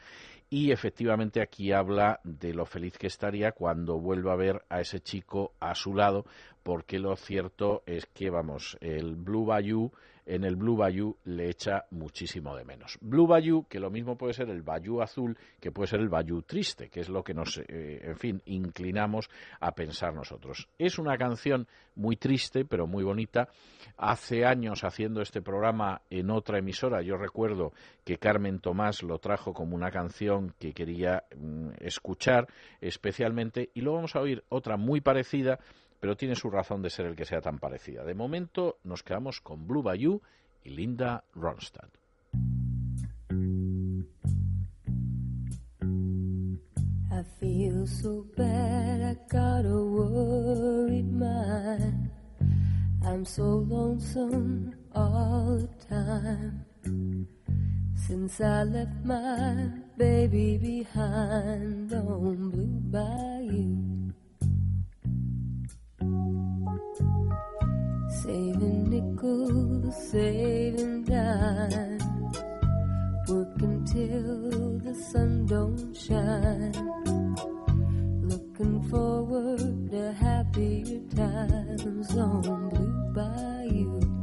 y efectivamente aquí habla de lo feliz que estaría cuando vuelva a ver a ese chico a su lado, porque lo cierto es que, vamos, el Blue Bayou, en el Blue Bayou le echa muchísimo de menos. Blue Bayou, que lo mismo puede ser el Bayou azul, que puede ser el Bayou triste, que es lo que nos, eh, en fin, inclinamos a pensar nosotros. Es una canción muy triste, pero muy bonita. Hace años haciendo este programa en otra emisora, yo recuerdo que Carmen Tomás lo trajo como una canción que quería mm, escuchar especialmente, y luego vamos a oír otra muy parecida pero tiene su razón de ser el que sea tan parecida. De momento nos quedamos con Blue Bayou y Linda Ronstadt. I feel so bad, I got a worried mind. I'm so lonesome all the time. Since I left my baby behind on Blue Bayou. Saving nickels, saving dimes. Working till the sun don't shine. Looking forward to happier times on Blue Bayou.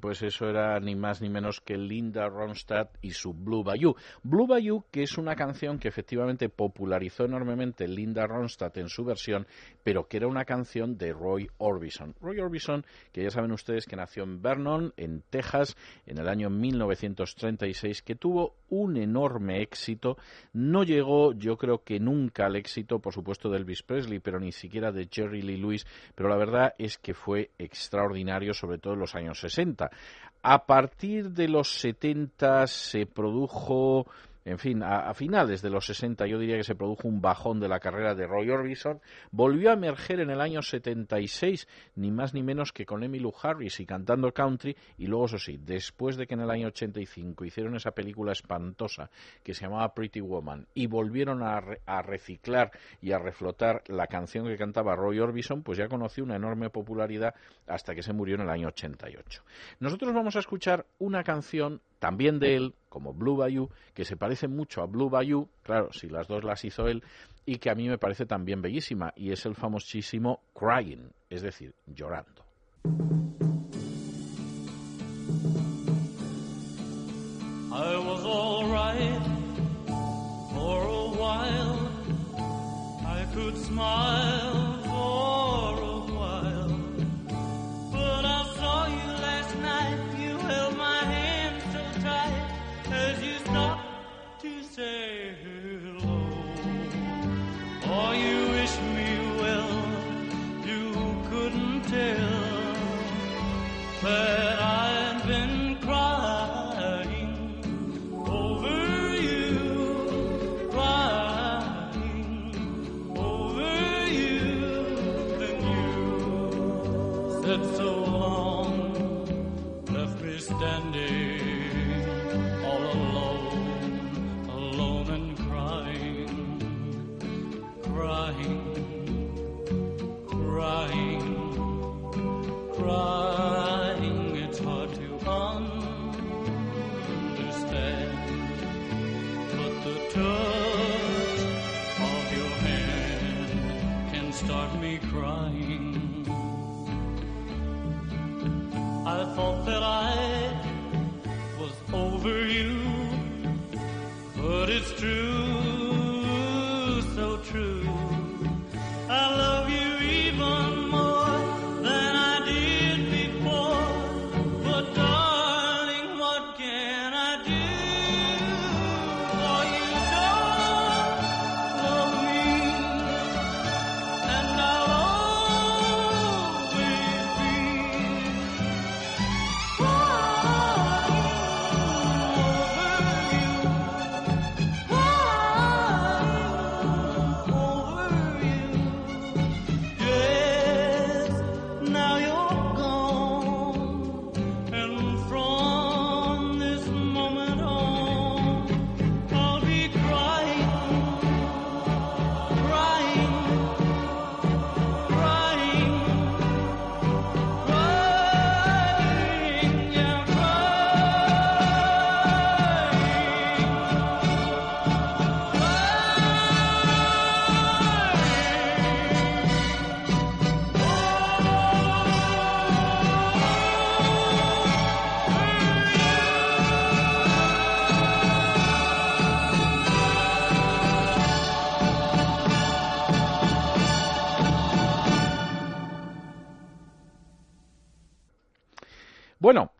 Pues eso era ni más ni menos que Linda Ronstadt y su Blue Bayou. Blue Bayou, que es una canción que efectivamente popularizó enormemente Linda Ronstadt en su versión, pero que era una canción de Roy Orbison. Roy Orbison, que ya saben ustedes que nació en Vernon, en Texas, en el año 1936, que tuvo un enorme éxito. No llegó, yo creo que nunca al éxito, por supuesto, de Elvis Presley, pero ni siquiera de Jerry Lee Lewis, pero la verdad es que fue extraordinario, sobre todo en los años 60. A partir de los 70 se produjo en fin, a, finales de los 60 yo diría que se produjo un bajón de la carrera de Roy Orbison, volvió a emerger en el año 76, ni más ni menos que con Emmylou Harris y cantando country, y luego eso sí, después de que en el año 85 hicieron esa película espantosa que se llamaba Pretty Woman y volvieron a, re, a reciclar y a reflotar la canción que cantaba Roy Orbison, pues ya conoció una enorme popularidad hasta que se murió en el año 88. Nosotros vamos a escuchar una canción también de él, como Blue Bayou, que se parece mucho a Blue Bayou, claro, si las dos las hizo él, y que a mí me parece también bellísima, y es el famosísimo Crying, es decir, llorando. I was alright for a while. I could smile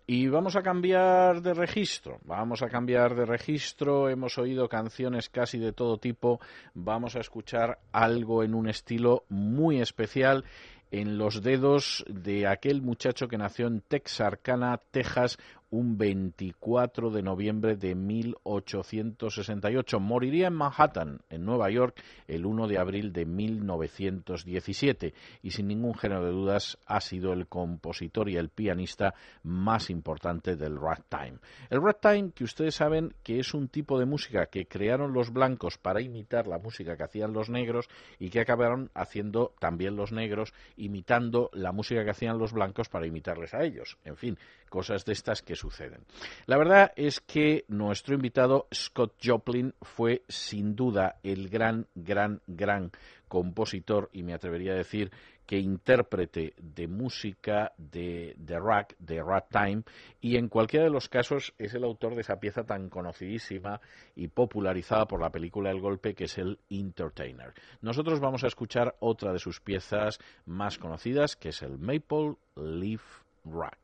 y vamos a cambiar de registro. Vamos a cambiar de registro. Hemos oído canciones casi de todo tipo. Vamos a escuchar algo en un estilo muy especial en los dedos de aquel muchacho que nació en Texarkana, Texas, un 24 de noviembre de 1868. Moriría en Manhattan, en Nueva York, el 1 de abril de 1917 y sin ningún género de dudas ha sido el compositor y el pianista más importante del ragtime. El ragtime, que ustedes saben que es un tipo de música que crearon los blancos para imitar la música que hacían los negros y que acabaron haciendo también los negros imitando la música que hacían los blancos para imitarles a ellos. En fin, cosas de estas que suceden. La verdad es que nuestro invitado Scott Joplin fue sin duda el gran, gran, gran compositor y me atrevería a decir que intérprete de música de, de rock, de ragtime, y en cualquiera de los casos es el autor de esa pieza tan conocidísima y popularizada por la película El Golpe, que es el Entertainer. Nosotros vamos a escuchar otra de sus piezas más conocidas, que es el Maple Leaf Rock.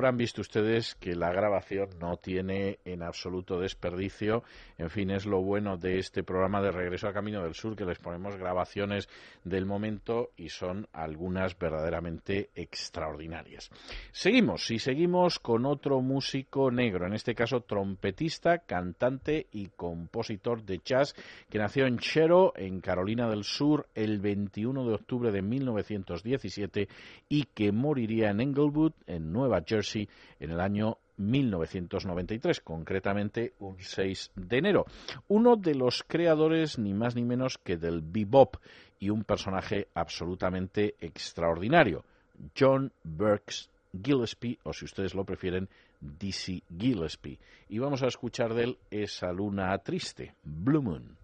Habrán visto ustedes que la grabación no tiene en absoluto desperdicio. En fin, es lo bueno de este programa de Regreso a Camino del Sur, que les ponemos grabaciones del momento y son algunas verdaderamente extraordinarias. Seguimos y seguimos con otro músico negro, en este caso trompetista, cantante y compositor de jazz, que nació en Chero, en Carolina del Sur, el 21 de octubre de 1917 y que moriría en Englewood, en Nueva Jersey, en el año 1993, concretamente un 6 de enero. Uno de los creadores ni más ni menos que del bebop y un personaje absolutamente extraordinario, John Burks Gillespie, o si ustedes lo prefieren, Dizzy Gillespie. Y vamos a escuchar de él esa luna triste, Blue Moon.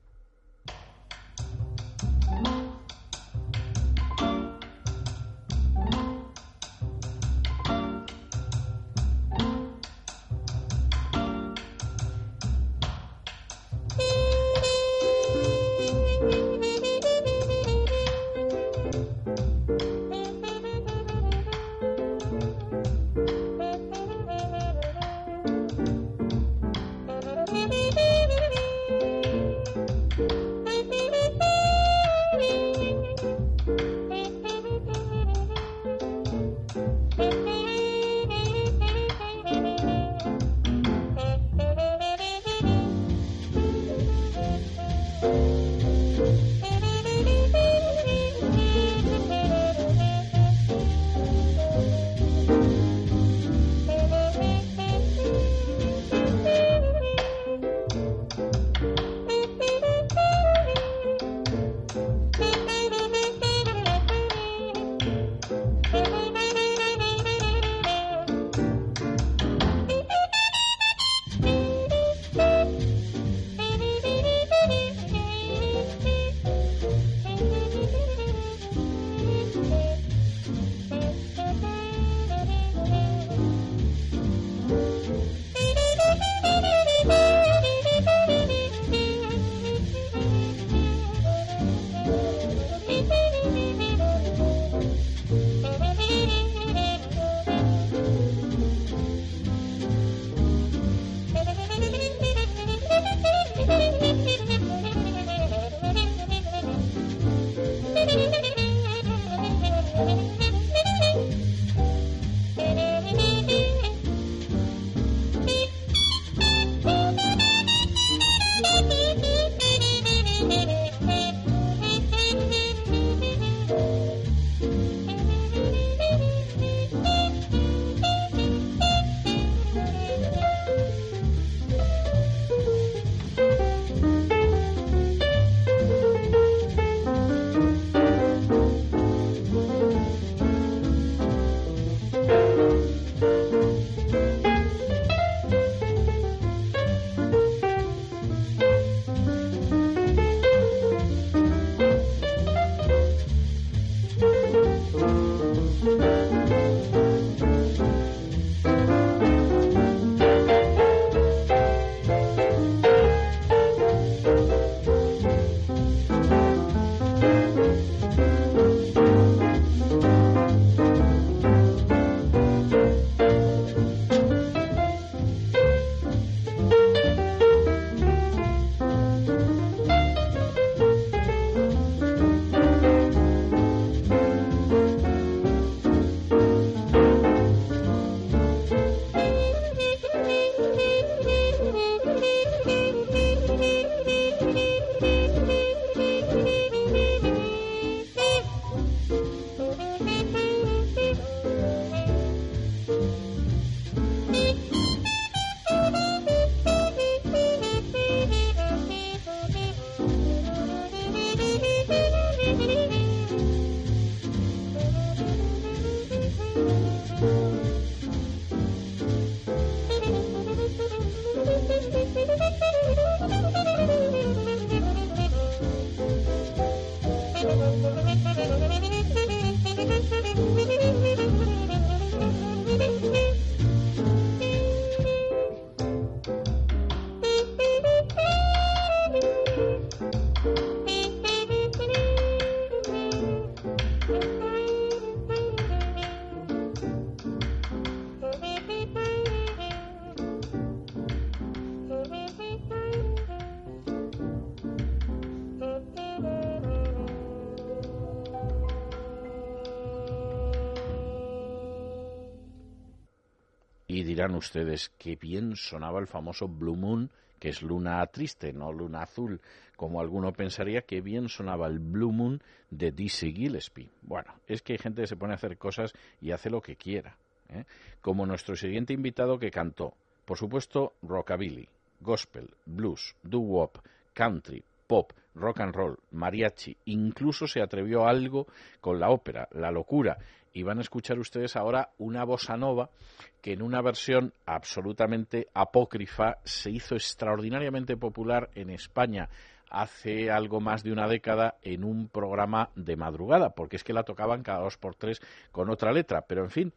Ustedes que bien sonaba el famoso Blue Moon, que es luna triste, no luna azul, como alguno pensaría que bien sonaba el Blue Moon de Dizzy Gillespie. Bueno, es que hay gente que se pone a hacer cosas y hace lo que quiera. ¿eh? Como nuestro siguiente invitado que cantó, por supuesto, rockabilly, gospel, blues, doo-wop, country, pop, rock and roll, mariachi, incluso se atrevió a algo con la ópera, la locura. Y van a escuchar ustedes ahora una bossa nova que en una versión absolutamente apócrifa se hizo extraordinariamente popular en España hace algo más de una década en un programa de madrugada, porque es que la tocaban cada dos por tres con otra letra. Pero en fin,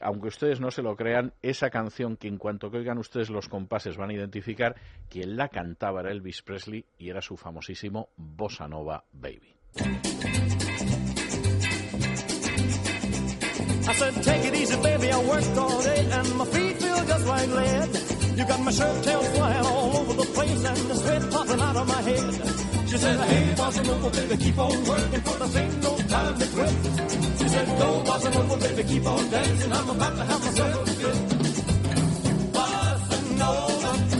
aunque ustedes no se lo crean, esa canción que en cuanto que oigan ustedes los compases van a identificar, quien la cantaba era Elvis Presley y era su famosísimo Bossa Nova Baby. I said, take it easy, baby. I worked all day and my feet feel just like lead. You got my shirt tail flying all over the place and the sweat popping out of my head. She said, hey, bossa nova, baby, keep on working for this ain't no time to quit. She said, go, bossa nova, baby, keep on dancing. I'm about to have myself a fit. Bossa nova,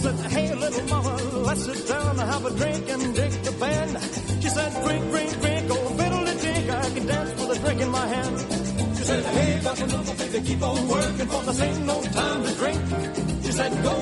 said, hey, little mama, let's sit down and have a drink and dig the band. She said, drink, drink, drink, oh, fiddle drink, I can dance with a drink in my hand. She said, hey, bossa nova, baby, keep on working, for this ain't no time to drink. She said, go,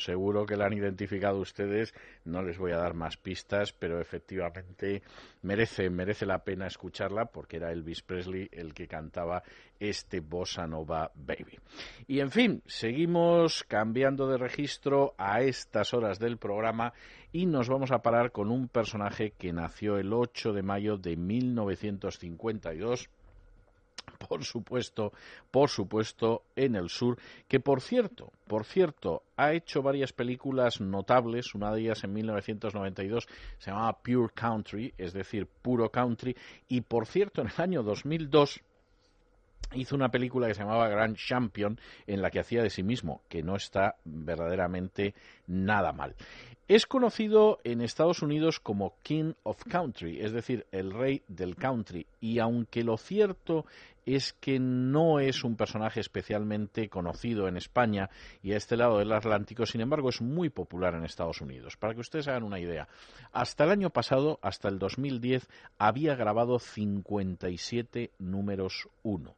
seguro que la han identificado ustedes, no les voy a dar más pistas, pero efectivamente merece, merece la pena escucharla porque era Elvis Presley el que cantaba este Bossa Nova Baby. Y en fin, seguimos cambiando de registro a estas horas del programa y nos vamos a parar con un personaje que nació el 8 de mayo de 1952 por supuesto, por supuesto, en el sur, que por cierto, por cierto, ha hecho varias películas notables, una de ellas en 1992 se llamaba Pure Country, es decir, puro country, y por cierto, en el año 2002 hizo una película que se llamaba Grand Champion en la que hacía de sí mismo, que no está verdaderamente nada mal. Es conocido en Estados Unidos como King of Country, es decir, el rey del country, y aunque lo cierto es que no es un personaje especialmente conocido en España y a este lado del Atlántico, sin embargo es muy popular en Estados Unidos. Para que ustedes hagan una idea, hasta el año pasado, hasta el 2010, había grabado 57 números 1.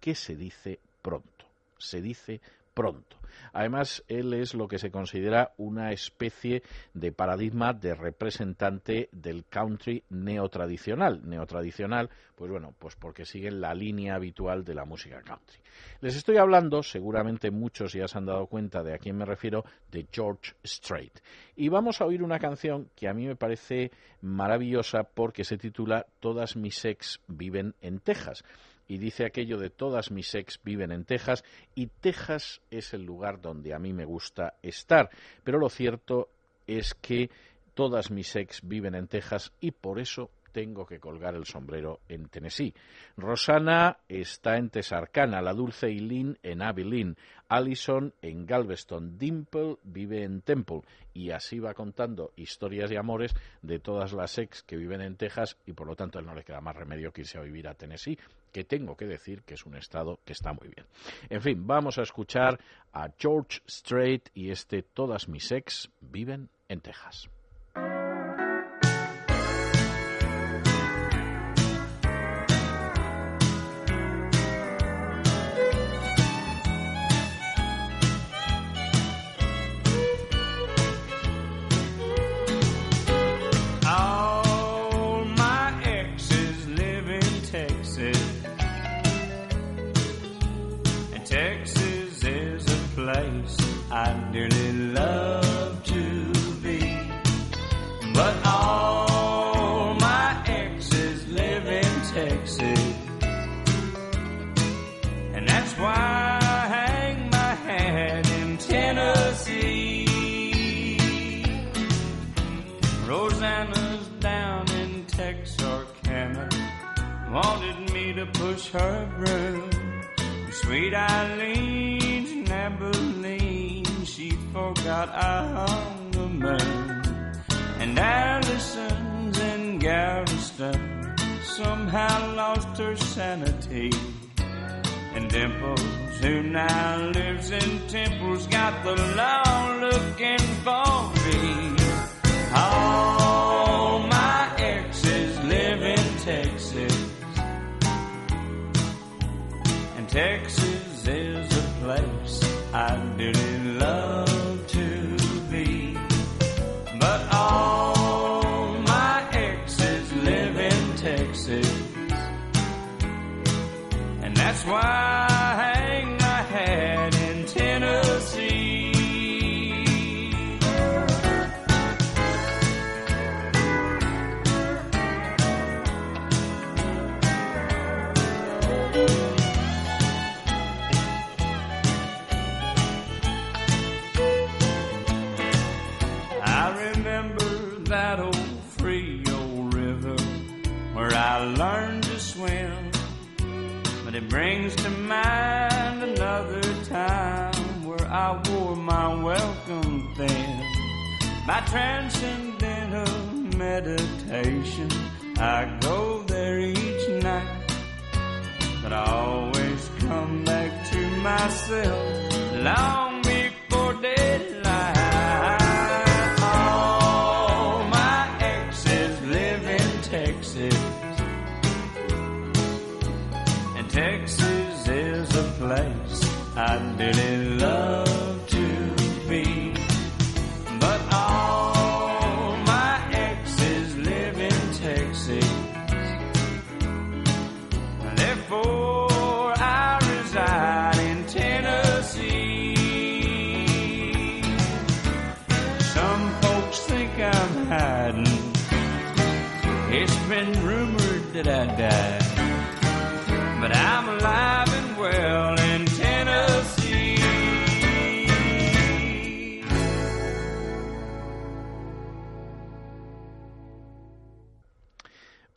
¿Qué se dice pronto? Se dice pronto. Además, él es lo que se considera una especie de paradigma de representante del country neotradicional. Neotradicional, pues bueno, pues porque siguen la línea habitual de la música country. Les estoy hablando, seguramente muchos ya se han dado cuenta de a quién me refiero, de George Strait. Y vamos a oír una canción que a mí me parece maravillosa porque se titula Todas mis ex viven en Texas y dice aquello de todas mis ex viven en Texas y Texas es el lugar donde a mí me gusta estar. Pero lo cierto es que todas mis ex viven en Texas y por eso tengo que colgar el sombrero en Tennessee. Rosana está en Texarkana, la dulce Eileen en Abilene, Allison en Galveston, Dimple vive en Temple y así va contando historias y amores de todas las ex que viven en Texas y por lo tanto él no le queda más remedio que irse a vivir a Tennessee, que tengo que decir que es un estado que está muy bien. En fin, vamos a escuchar a George Strait y este Todas mis ex viven en Texas.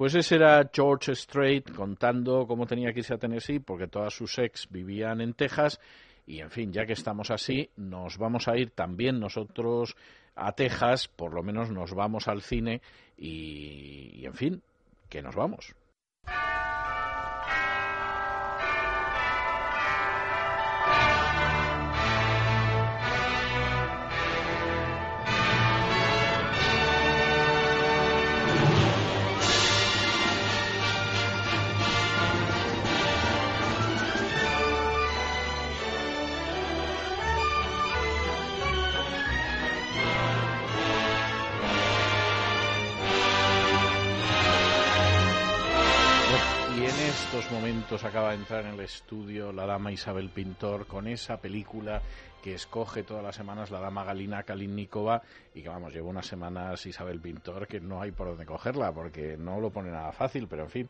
Pues ese era George Strait contando cómo tenía que irse a Tennessee porque todas sus ex vivían en Texas y en fin, ya que estamos así, nos vamos a ir también nosotros a Texas, por lo menos nos vamos al cine y, y en fin, que nos vamos. Estos momentos acaba de entrar en el estudio la dama Isabel Pintor con esa película que escoge todas las semanas la dama Galina Kalinnikova y que vamos, lleva unas semanas Isabel Pintor que no hay por dónde cogerla porque no lo pone nada fácil, pero en fin.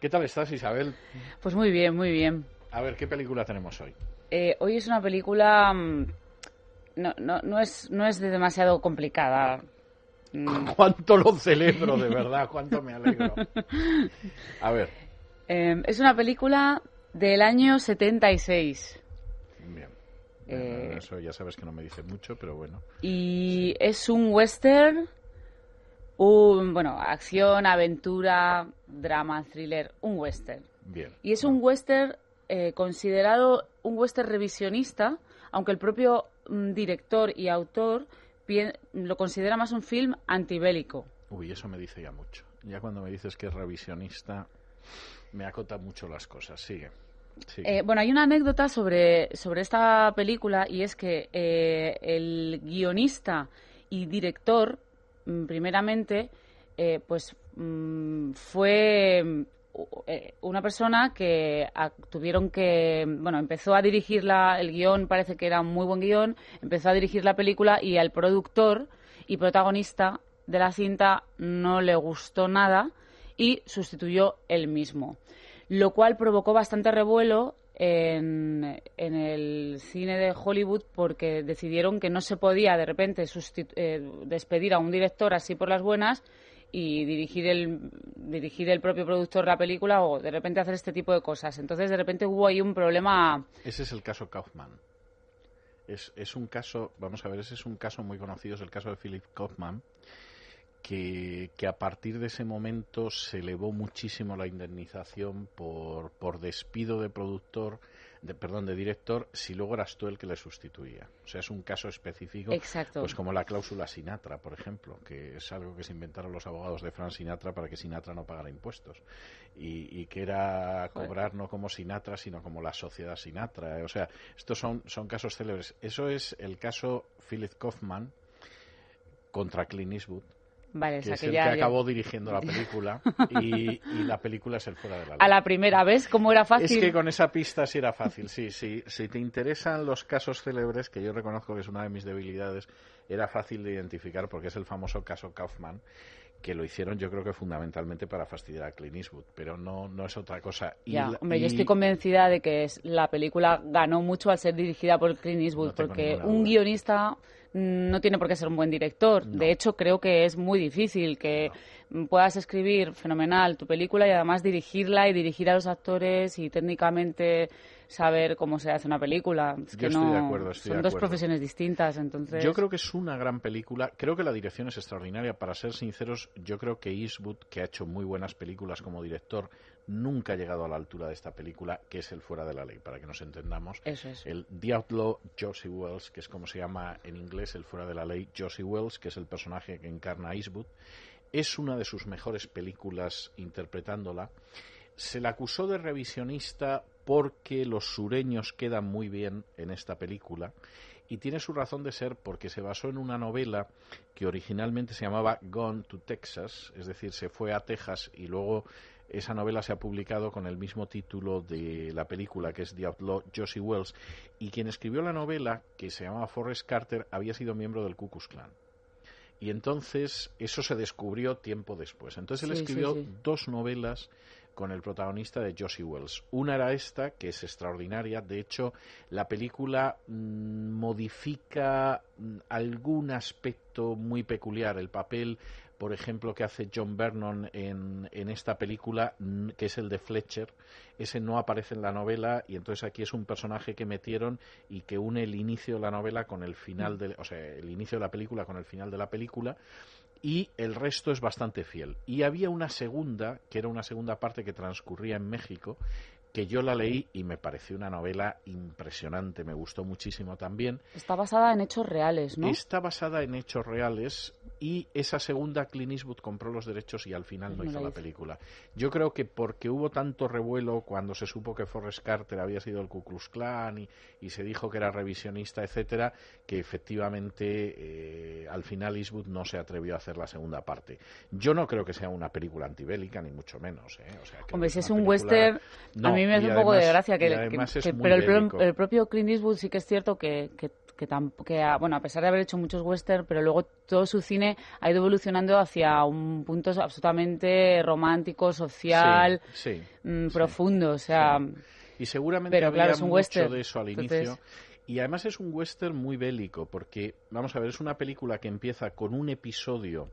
¿Qué tal estás Isabel? Pues muy bien, muy bien. A ver, ¿qué película tenemos hoy? Eh, hoy es una película... mm, No, no, no, es, no es de demasiado complicada. Mm, Cuánto lo celebro, de verdad, cuánto me alegro. A ver, eh, es una película del año 76 bien. Eh, Eso ya sabes que no me dice mucho, pero bueno. y es un western, un, bueno, acción, aventura, drama, thriller, un western. Bien. Y es un western eh, considerado un western revisionista, aunque el propio mm, director y autor lo considera más un film antibélico. Uy, eso me dice ya mucho. Ya cuando me dices que es revisionista, me acota mucho las cosas. Sigue. Sigue. Eh, bueno, hay una anécdota sobre, sobre esta película y es que eh, el guionista y director, mm, primeramente, eh, pues mm, fue mm, una persona que tuvieron que, bueno, empezó a dirigir la, el guion, parece que era un muy buen guion, empezó a dirigir la película y al productor y protagonista de la cinta no le gustó nada y sustituyó él mismo lo cual provocó bastante revuelo en, en el cine de Hollywood porque decidieron que no se podía de repente eh, despedir a un director así por las buenas y dirigir el dirigir el propio productor la película o de repente hacer este tipo de cosas. Entonces de repente hubo ahí un problema Ese es el caso Kaufman. Es, es un caso, vamos a ver, ese es un caso muy conocido, es el caso de Philip Kaufman, que, que a partir de ese momento se elevó muchísimo la indemnización por, por despido de productor, de, perdón, de director, si luego eras tú el que le sustituía. O sea, es un caso específico, Exacto. pues como la cláusula Sinatra, por ejemplo, que es algo que se inventaron los abogados de Frank Sinatra para que Sinatra no pagara impuestos. Y, y que era cobrar no como Sinatra, sino como la sociedad Sinatra. O sea, estos son, son casos célebres. Eso es el caso Philip Kaufman contra Clint Eastwood, Vale, o que sea, es que el ya- que acabó dirigiendo la película y, y la película es el fuera de la ley. a la primera vez cómo era fácil. Es que con esa pista sí era fácil, sí, sí. Si te interesan los casos célebres, que yo reconozco que es una de mis debilidades, era fácil de identificar porque es el famoso caso Kaufman, que lo hicieron yo creo que fundamentalmente para fastidiar a Clint Eastwood, pero no, no es otra cosa. Y Ya, la- hombre, yo estoy convencida de que es- la película ganó mucho al ser dirigida por Clint Eastwood, No porque un guionista mm, no tiene por qué ser un buen director. No. De hecho, creo que es muy difícil que puedas escribir fenomenal tu película y además dirigirla y dirigir a los actores y técnicamente saber cómo se hace una película. Es Yo estoy no, de acuerdo, estoy son de dos acuerdo. profesiones distintas, entonces... Yo creo que es una gran película. Creo que la dirección es extraordinaria. Para ser sinceros, yo creo que Eastwood, que ha hecho muy buenas películas como director, nunca ha llegado a la altura de esta película, que es el fuera de la ley, para que nos entendamos. Eso es. El The Outlaw Josie Wells, que es como se llama en inglés, el fuera de la ley Josie Wells, que es el personaje que encarna a Eastwood, es una de sus mejores películas interpretándola. Se la acusó de revisionista porque los sureños quedan muy bien en esta película y tiene su razón de ser porque se basó en una novela que originalmente se llamaba Gone to Texas, es decir, se fue a Texas y luego esa novela se ha publicado con el mismo título de la película que es The Outlaw Josie Wells y quien escribió la novela que se llamaba Forrest Carter había sido miembro del Ku Klux Klan. Y entonces eso se descubrió tiempo después. Entonces él Sí, sí, escribió sí. dos novelas con el protagonista de Josie Wells. Una era esta, que es extraordinaria. De hecho, la película mm, modifica mm, algún aspecto muy peculiar. El papel, por ejemplo, que hace John Vernon en, en esta película, mm, que es el de Fletcher, ese no aparece en la novela y entonces aquí es un personaje que metieron y que une el inicio de la novela con el final de, o sea, el inicio de la película con el final de la película y el resto es bastante fiel. Y había una segunda, que era una segunda parte que transcurría en México, que yo la leí y me pareció una novela impresionante, me gustó muchísimo también. Está basada en hechos reales, ¿no? Está basada en hechos reales y esa segunda Clint Eastwood compró los derechos y al final no hizo la película. Yo creo que porque hubo tanto revuelo cuando se supo que Forrest Carter había sido el Ku Klux Klan y, y se dijo que era revisionista, etcétera, que efectivamente eh, al final Eastwood no se atrevió a hacer la segunda parte. Yo no creo que sea una película antibélica ni mucho menos. ¿eh? O sea, creo Hombre, que si es un western, No, a mí me hace un poco de gracia que, que- que- pero el, el propio Clint Eastwood sí que es cierto que, que, que, tam- que a- bueno, a pesar de haber hecho muchos western, pero luego todo su cine ha ido evolucionando hacia un punto absolutamente romántico, social, Sí, sí. mm, sí. profundo, o sea, Y seguramente Pero había claro, es un mucho western. de eso al Entonces- inicio. Y además es un western muy bélico, porque, vamos a ver, es una película que empieza con un episodio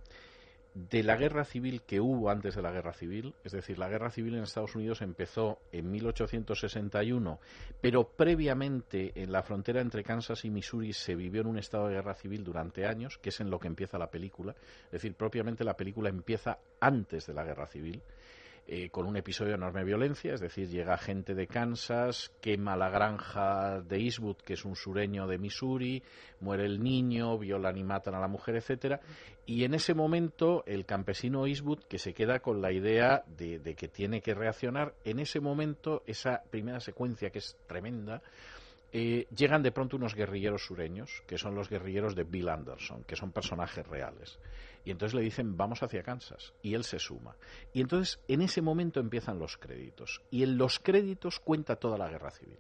de la guerra civil que hubo antes de la guerra civil, es decir, la guerra civil en Estados Unidos empezó en 1861, pero previamente en la frontera entre Kansas y Missouri se vivió en un estado de guerra civil durante años, que es en lo que empieza la película, es decir, propiamente la película empieza antes de la guerra civil. Eh, con un episodio de enorme violencia, es decir, llega gente de Kansas, quema la granja de Eastwood, que es un sureño de Missouri, muere el niño, violan y matan a la mujer, etcétera, y en ese momento el campesino Eastwood, que se queda con la idea de, que tiene que reaccionar, en ese momento, esa primera secuencia que es tremenda, eh, llegan de pronto unos guerrilleros sureños, que son los guerrilleros de Bill Anderson, que son personajes reales. Y entonces le dicen, vamos hacia Kansas. Y él se suma. Y entonces en ese momento empiezan los créditos. Y en los créditos cuenta toda la guerra civil.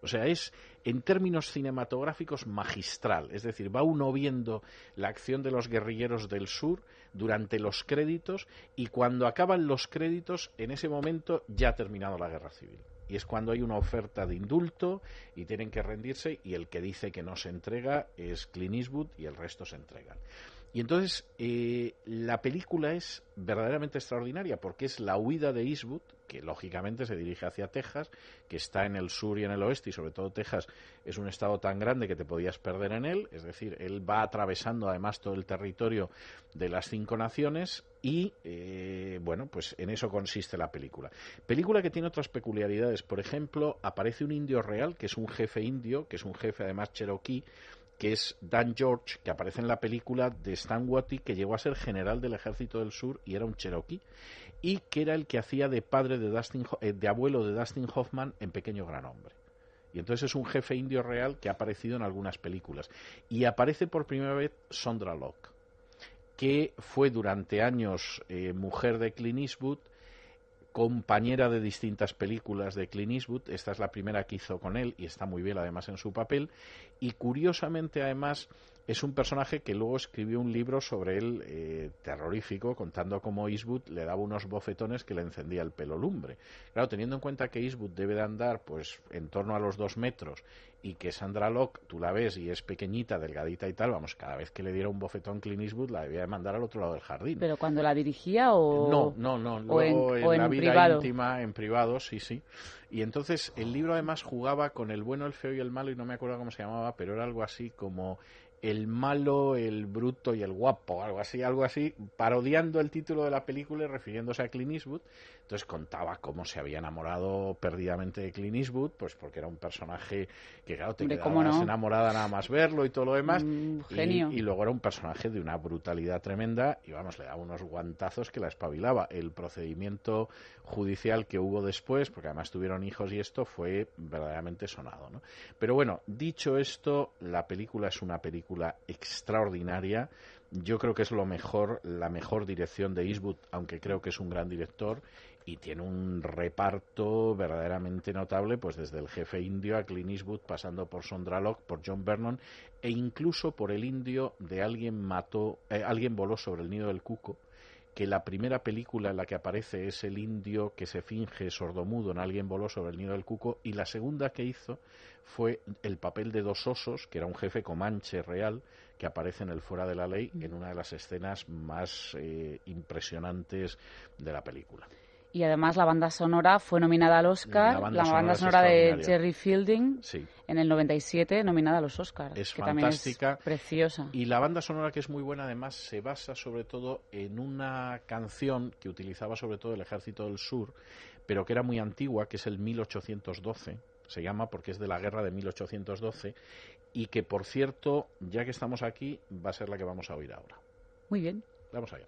O sea, es en términos cinematográficos magistral. Es decir, va uno viendo la acción de los guerrilleros del sur durante los créditos y cuando acaban los créditos, en ese momento ya ha terminado la guerra civil. Y es cuando hay una oferta de indulto y tienen que rendirse y el que dice que no se entrega es Clint Eastwood y el resto se entregan. Y entonces eh, la película es verdaderamente extraordinaria porque es la huida de Eastwood, que lógicamente se dirige hacia Texas, que está en el sur y en el oeste, y sobre todo Texas es un estado tan grande que te podías perder en él, es decir, él va atravesando además todo el territorio de las cinco naciones y eh, bueno, pues en eso consiste la película. Película que tiene otras peculiaridades, por ejemplo, aparece un indio real, que es un jefe indio, que es un jefe además cherokee, que es Dan George, que aparece en la película de Stan Watty, que llegó a ser general del Ejército del Sur y era un cherokee, y que era el que hacía de padre de, Dustin, eh, de abuelo de Dustin Hoffman en Pequeño Gran Hombre. Y entonces es un jefe indio real que ha aparecido en algunas películas. Y aparece por primera vez Sondra Locke, que fue durante años eh, mujer de Clint Eastwood, compañera de distintas películas de Clint Eastwood. Esta es la primera que hizo con él y está muy bien además en su papel. Y curiosamente además es un personaje que luego escribió un libro sobre él eh, terrorífico, contando cómo Eastwood le daba unos bofetones que le encendía el pelo lumbre. Claro, teniendo en cuenta que Eastwood debe de andar pues en torno a los dos metros y que Sandra Locke, tú la ves y es pequeñita, delgadita y tal, vamos, cada vez que le diera un bofetón Clint Eastwood la debía de mandar al otro lado del jardín. ¿Pero cuando la dirigía o...? No, no, no. o en- Luego en, o la vida privado? íntima, en privado, sí, sí. Y entonces el libro además jugaba con el bueno, el feo y el malo, y no me acuerdo cómo se llamaba, pero era algo así como el malo, el bruto y el guapo, algo así, algo así, parodiando el título de la película y refiriéndose a Clint Eastwood. Entonces contaba cómo se había enamorado perdidamente de Clint Eastwood, pues porque era un personaje que, claro, te Hombre, quedabas enamorada nada más verlo y todo lo demás. Mm, Y- genio. Y, luego era un personaje de una brutalidad tremenda y vamos, le daba unos guantazos que la espabilaba. El procedimiento judicial que hubo después, porque además tuvieron hijos y esto, fue verdaderamente sonado. ¿no? Pero bueno, dicho esto, la película es una película extraordinaria. Yo creo que es lo mejor, la mejor dirección de Eastwood, aunque creo que es un gran director y tiene un reparto verdaderamente notable, pues desde el jefe indio a Clint Eastwood, pasando por Sondra Locke, por John Vernon e incluso por el indio de Alguien mató, eh, alguien voló sobre el nido del cuco, que la primera película en la que aparece es el indio que se finge sordomudo en Alguien voló sobre el nido del cuco y la segunda que hizo fue el papel de dos osos, que era un jefe comanche real que aparece en el Fuera de la Ley en una de las escenas más eh, impresionantes de la película. Y además la banda sonora fue nominada al Oscar, La la banda sonora de. Jerry Fielding Sí. en el 97, nominada a los Oscars. Es que fantástica. También es preciosa. Y la banda sonora, que es muy buena, además, se basa sobre todo en una canción que utilizaba sobre todo el Ejército del Sur, pero que era muy antigua, que es el 1812. Se llama porque es de la guerra de 1812. Y que, por cierto, ya que estamos aquí, va a ser la que vamos a oír ahora. Muy bien. Vamos allá.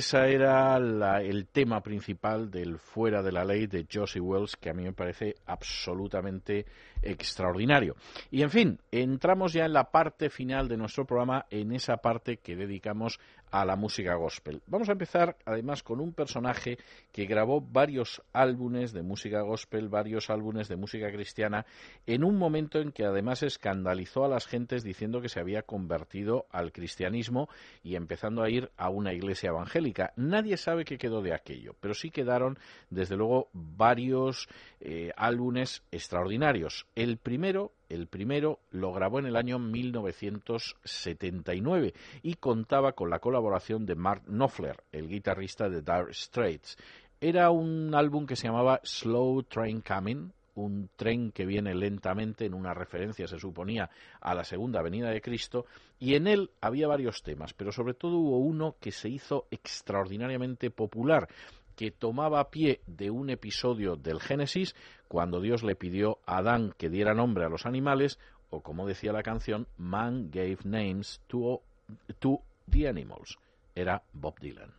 Esa era la- el tema principal del Fuera de la Ley de Josie Wells, que a mí me parece absolutamente extraordinario. Y en fin, entramos ya en la parte final de nuestro programa, en esa parte que dedicamos a la música gospel. Vamos a empezar además con un personaje que grabó varios álbumes de música gospel, varios álbumes de música cristiana, en un momento en que además escandalizó a las gentes diciendo que se había convertido al cristianismo y empezando a ir a una iglesia evangélica. Nadie sabe qué quedó de aquello, pero sí quedaron desde luego varios eh, álbumes extraordinarios. El primero, el primero lo grabó en el año 1979 y contaba con la colaboración de Mark Knopfler, el guitarrista de Dire Straits. Era un álbum que se llamaba Slow Train Coming, un tren que viene lentamente en una referencia, se suponía, a la segunda venida de Cristo, y en él había varios temas, pero sobre todo hubo uno que se hizo extraordinariamente popular, que tomaba pie de un episodio del Génesis, cuando Dios le pidió a Adán que diera nombre a los animales, o como decía la canción, Man gave names to, to the animals. Era Bob Dylan.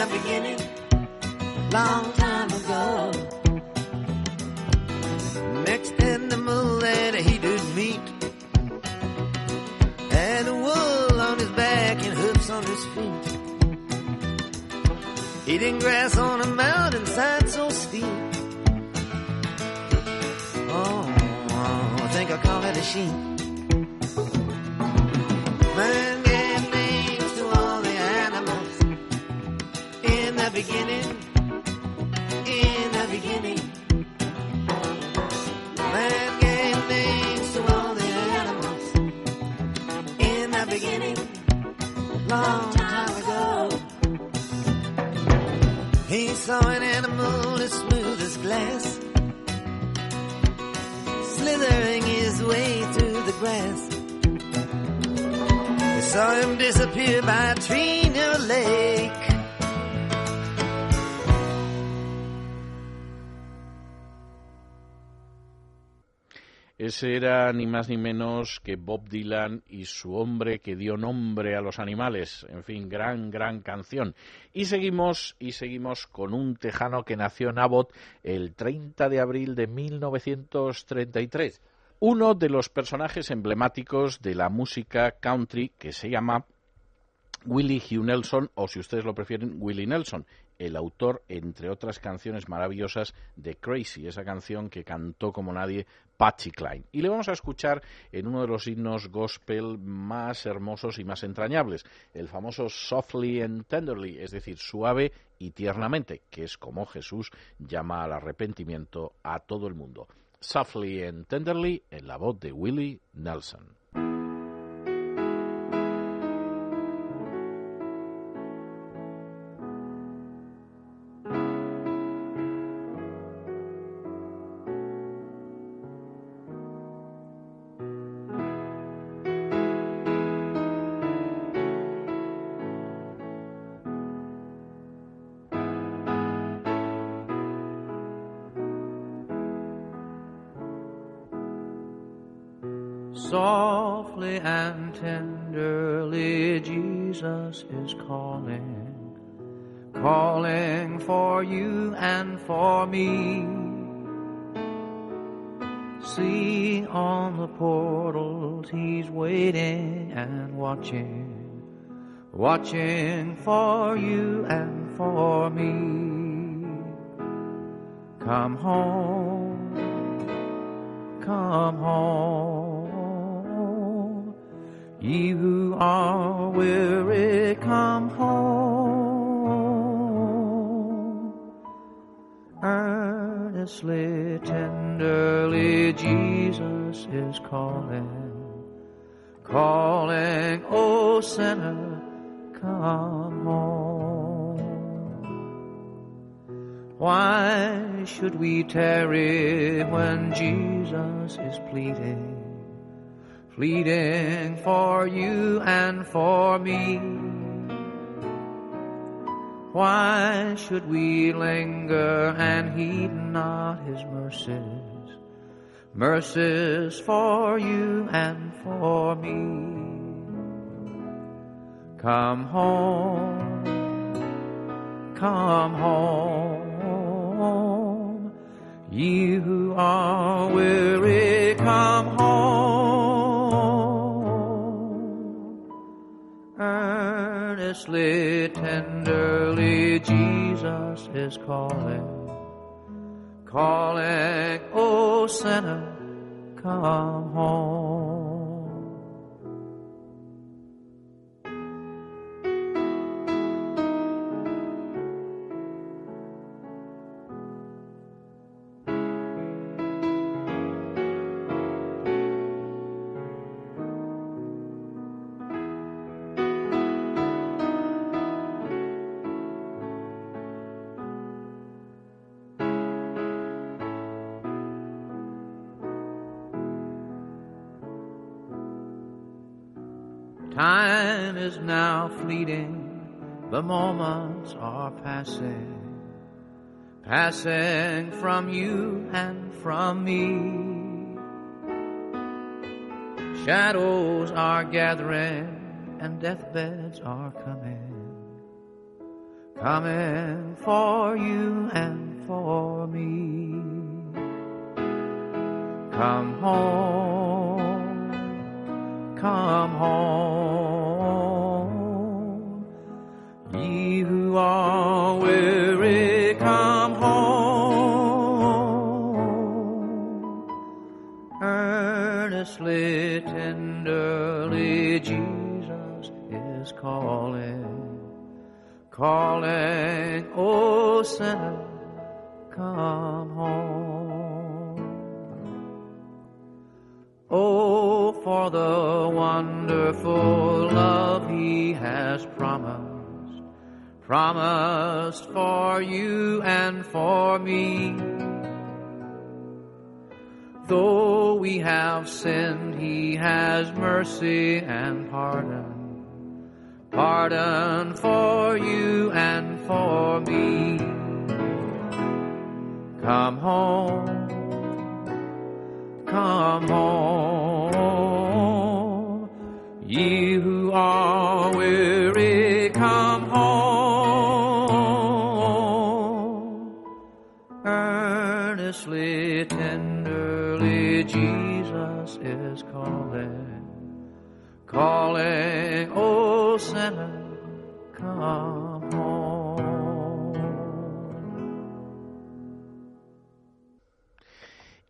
The beginning, long time ago. Next animal that he did meet had wool on his back and hoofs on his feet. Eating grass on a mountainside so steep. Oh, I think I'll call it a sheep. Man beginning, in the beginning. Man gave names to all the animals. In the beginning, long time ago, he saw an animal as smooth as glass, slithering his way through the grass. He saw him disappear by a tree near a Lake. Ese era ni más ni menos que Bob Dylan y su hombre que dio nombre a los animales. En fin, gran, gran canción. Y seguimos, y seguimos con un tejano que nació en Abbott el 30 de abril de 1933. Uno de los personajes emblemáticos de la música country que se llama Willie Hugh Nelson, o si ustedes lo prefieren, Willie Nelson, el autor, entre otras canciones maravillosas, de Crazy, esa canción que cantó como nadie Patsy Cline. Y le vamos a escuchar en uno de los himnos gospel más hermosos y más entrañables, el famoso Softly and Tenderly, es decir, suave y tiernamente, que es como Jesús llama al arrepentimiento a todo el mundo. Softly and Tenderly en la voz de Willie Nelson. Watching, watching for you and for me. Come home, come home. Ye who are weary, come home. Earnestly, tenderly, Jesus is calling, calling, O sinner, come home. Why should we tarry when Jesus is pleading? pleading for you and for me. Why should we linger and heed not his mercies? Mercies for you and for me. Come home, come home, ye who are weary, come home. Earnestly, tenderly, Jesus is calling, calling, oh sinner, come home. Passing, passing from you and from me. Shadows are gathering and deathbeds are coming, coming for you and for me. Come home, come home. Are weary, come home. Earnestly, tenderly, Jesus is calling, calling, oh sinner, come home. Oh, for the wonderful love he has promised, for you and for me. Though we have sinned, he has mercy and pardon. Pardon for you and for me. Come home, come home. Ye who are weary,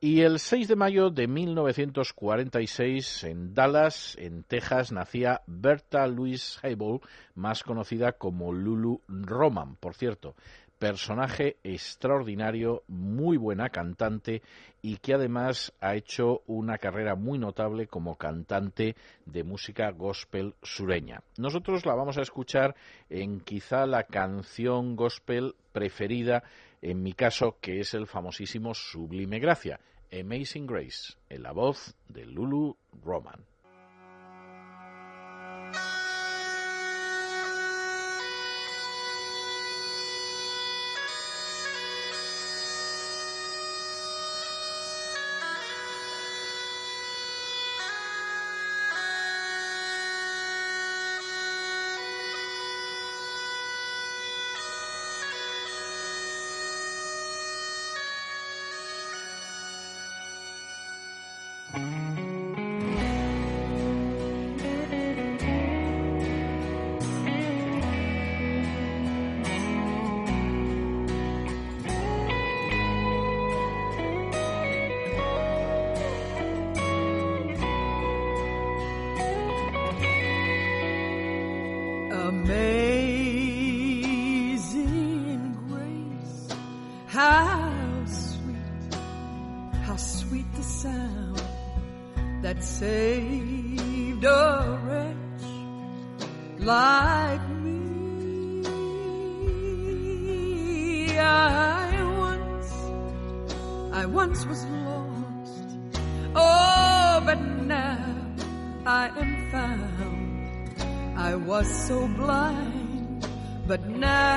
Y el 6 de mayo de 1946, en Dallas, en Texas, nacía Berta Louise Hable, más conocida como Lulu Roman, por cierto. Personaje extraordinario, muy buena cantante y que además ha hecho una carrera muy notable como cantante de música gospel sureña. Nosotros la vamos a escuchar en quizá la canción gospel preferida en mi caso, que es el famosísimo Sublime Gracia, Amazing Grace, en la voz de Lulu Roman. Was so blind, but now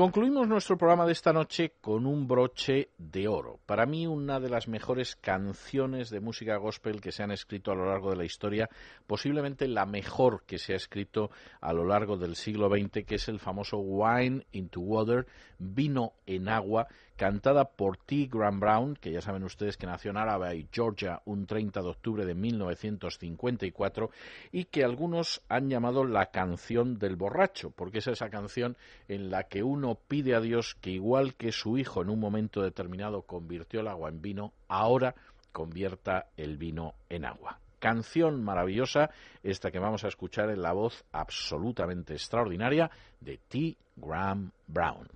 concluimos nuestro programa de esta noche con un broche de oro. Para mí, una de las mejores canciones de música gospel que se han escrito a lo largo de la historia, posiblemente la mejor que se ha escrito a lo largo del siglo XX, que es el famoso Wine into Water, vino en agua, cantada por T. Graham Brown, que ya saben ustedes que nació en Arabia, Georgia, un 30 de octubre de 1954, y que algunos han llamado la canción del borracho, porque es esa canción en la que uno pide a Dios que igual que su hijo en un momento determinado convirtió el agua en vino, ahora convierta el vino en agua. Canción maravillosa, esta que vamos a escuchar en la voz absolutamente extraordinaria de T. Graham Brown.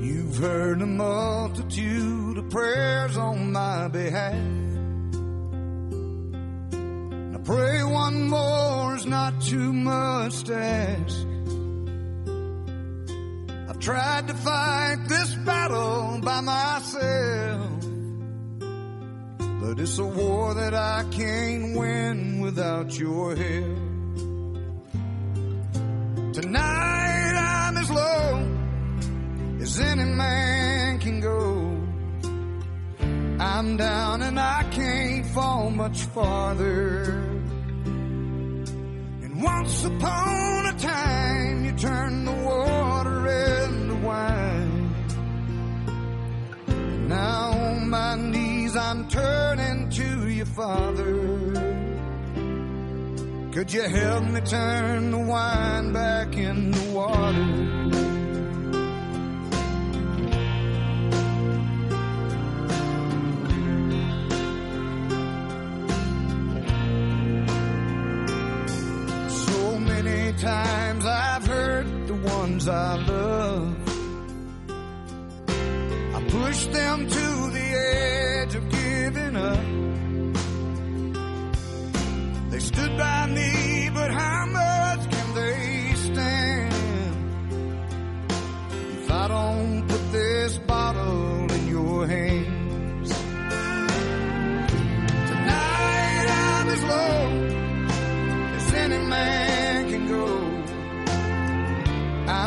You've heard a multitude of prayers on my behalf. Pray one more is not too much to ask. I've tried to fight this battle by myself. But it's a war that I can't win without your help. Tonight I'm as low as any man can go. I'm down and I can't fall much farther. Once upon a time, you turned the water into wine. Now on my knees, I'm turning to you, Father. Could you help me turn the wine back into water? Times I've hurt the ones I love. I pushed them to the edge of giving up. They stood by me, but how much can they stand? If I don't put this bottle in your hands.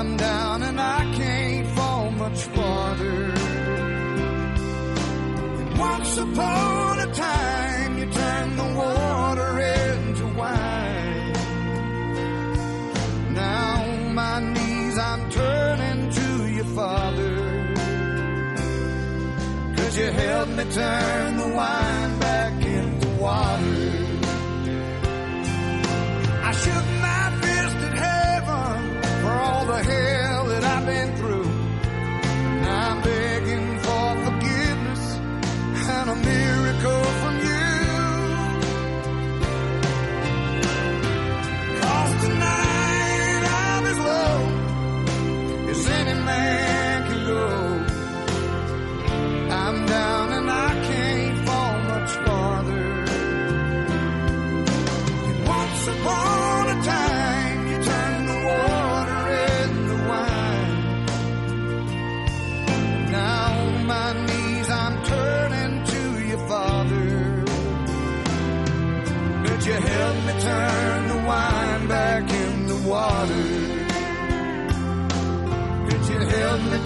I'm down and I can't fall much farther. And once upon a time, you turned the water into wine. Now on my knees, I'm turning to your Father. Could you help me turn the wine back into water? I shook all the hell that I've been through.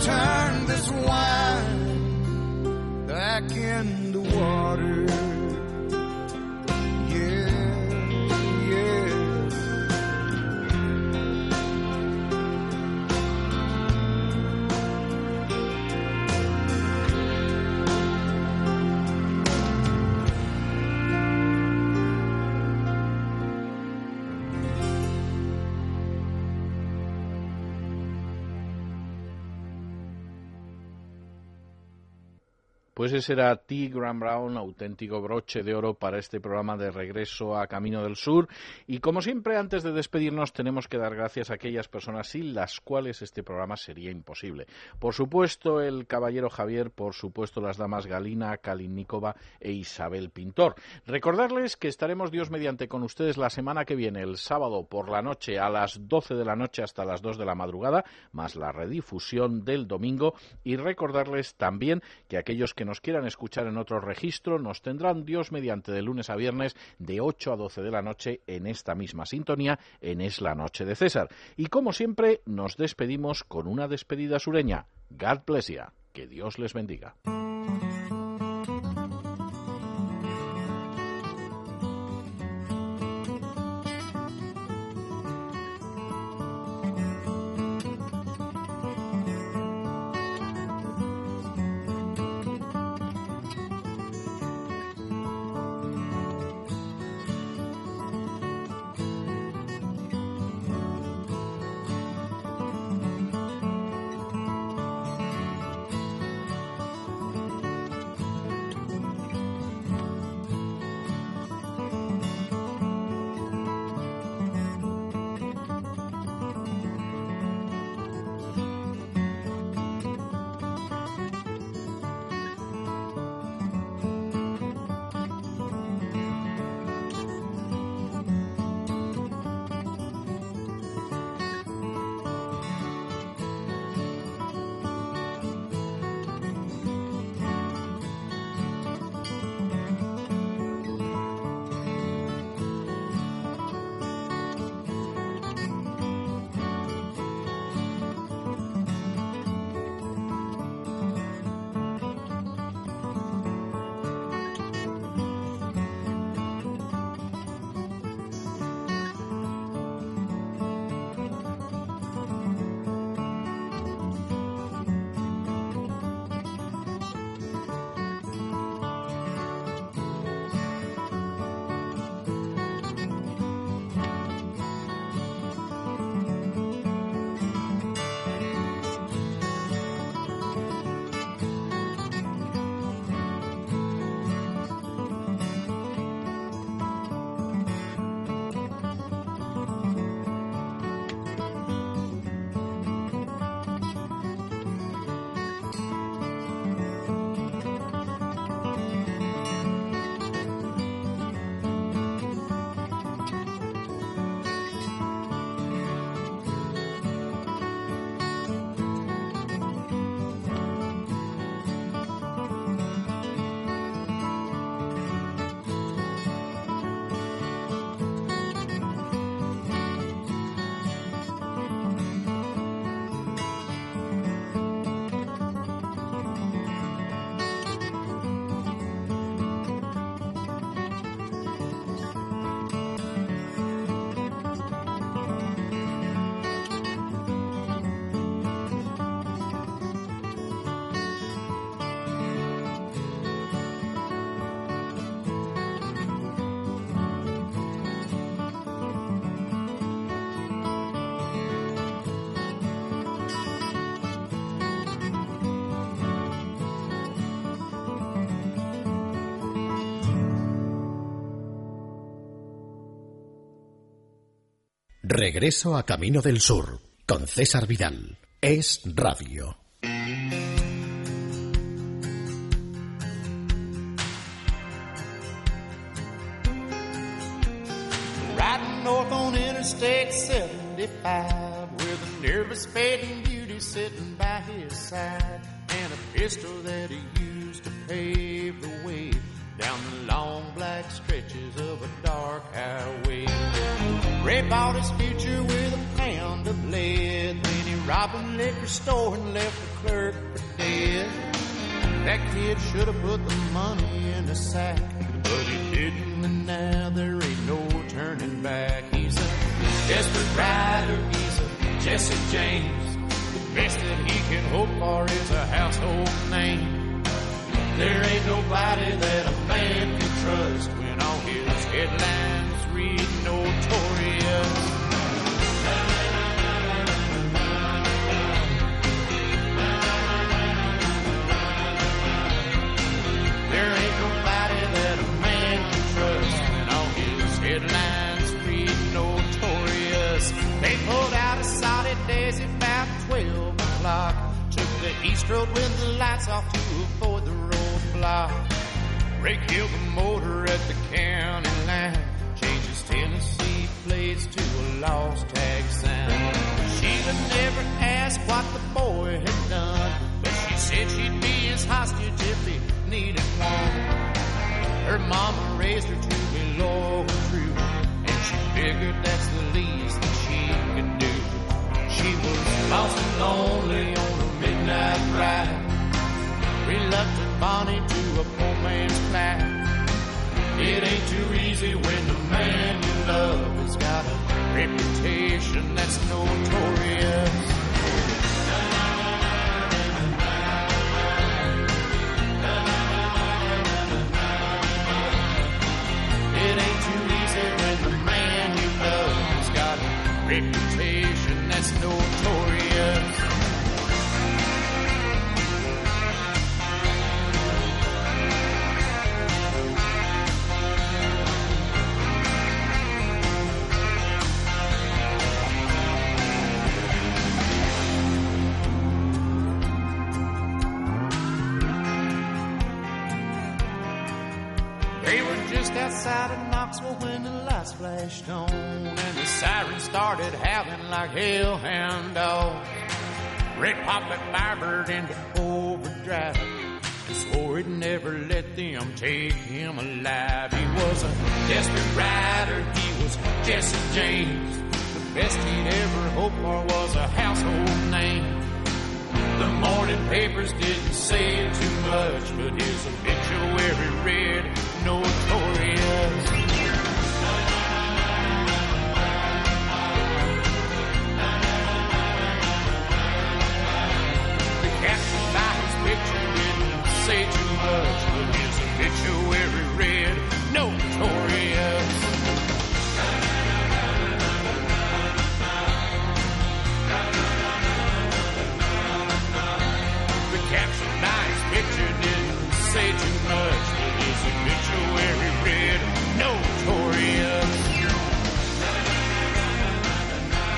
Turn this wine back into water? Pues ese era T. Graham Brown, auténtico broche de oro para este programa de regreso a Camino del Sur. Y como siempre, antes de despedirnos, tenemos que dar gracias a aquellas personas sin las cuales este programa sería imposible. Por supuesto, el caballero Javier, por supuesto, las damas Galina, Kalinikova e Isabel Pintor. Recordarles que estaremos Dios mediante con ustedes la semana que viene, el sábado por la noche, a las 12 de la noche hasta las 2 de la madrugada, más la redifusión del domingo. Y recordarles también que aquellos que nos quieran escuchar en otro registro nos tendrán Dios mediante de lunes a viernes de 8 a 12 de la noche en esta misma sintonía en Es la Noche de César. Y como siempre nos despedimos con una despedida sureña. God bless you. Que Dios les bendiga. Regreso a Camino del Sur con César Vidal. Es Radio. Riding north on Interstate 75 with a nervous fading beauty sitting by his side and a pistol that he used to pave the way down the long black stretches of a dark highway. Ray bought his future with a pound of lead. Then he robbed a liquor store and left the clerk for dead. That kid should have put the money in the sack, but he didn't, and now there ain't no turning back. He's a desperate rider, he's a Jesse James. The best that he can hope for is a household name. There ain't nobody that a man can trust when all his headlines notorious. There ain't nobody that a man can trust his headlines notorious. They pulled out of solid days about 12 o'clock. Took the east road with the lights off to avoid the roadblock. Ray killed the motor at the county line. Tennessee plates to a lost tag sign. Sheila never asked what the boy had done, but she said she'd be his hostage if he needed one. Her mama raised her to be loyal and true, and she figured that's the least that she could do. She was lost and lonely on a midnight ride, reluctant Bonnie to a poor man's Clyde. It ain't too easy when the man love has got a reputation that's notorious. It ain't too easy when the man you love has got a reputation of Knoxville when the lights flashed on and the sirens started howling like hellhound dogs. Red popped that Firebird into overdrive. He swore he'd never let them take him alive. He was a desperate rider. He was Jesse James. The best he'd ever hoped for was a household name. The morning papers didn't say too much, but his obituary read notorious. say too much, but his obituary read notorious. The caption I picture didn't say too much.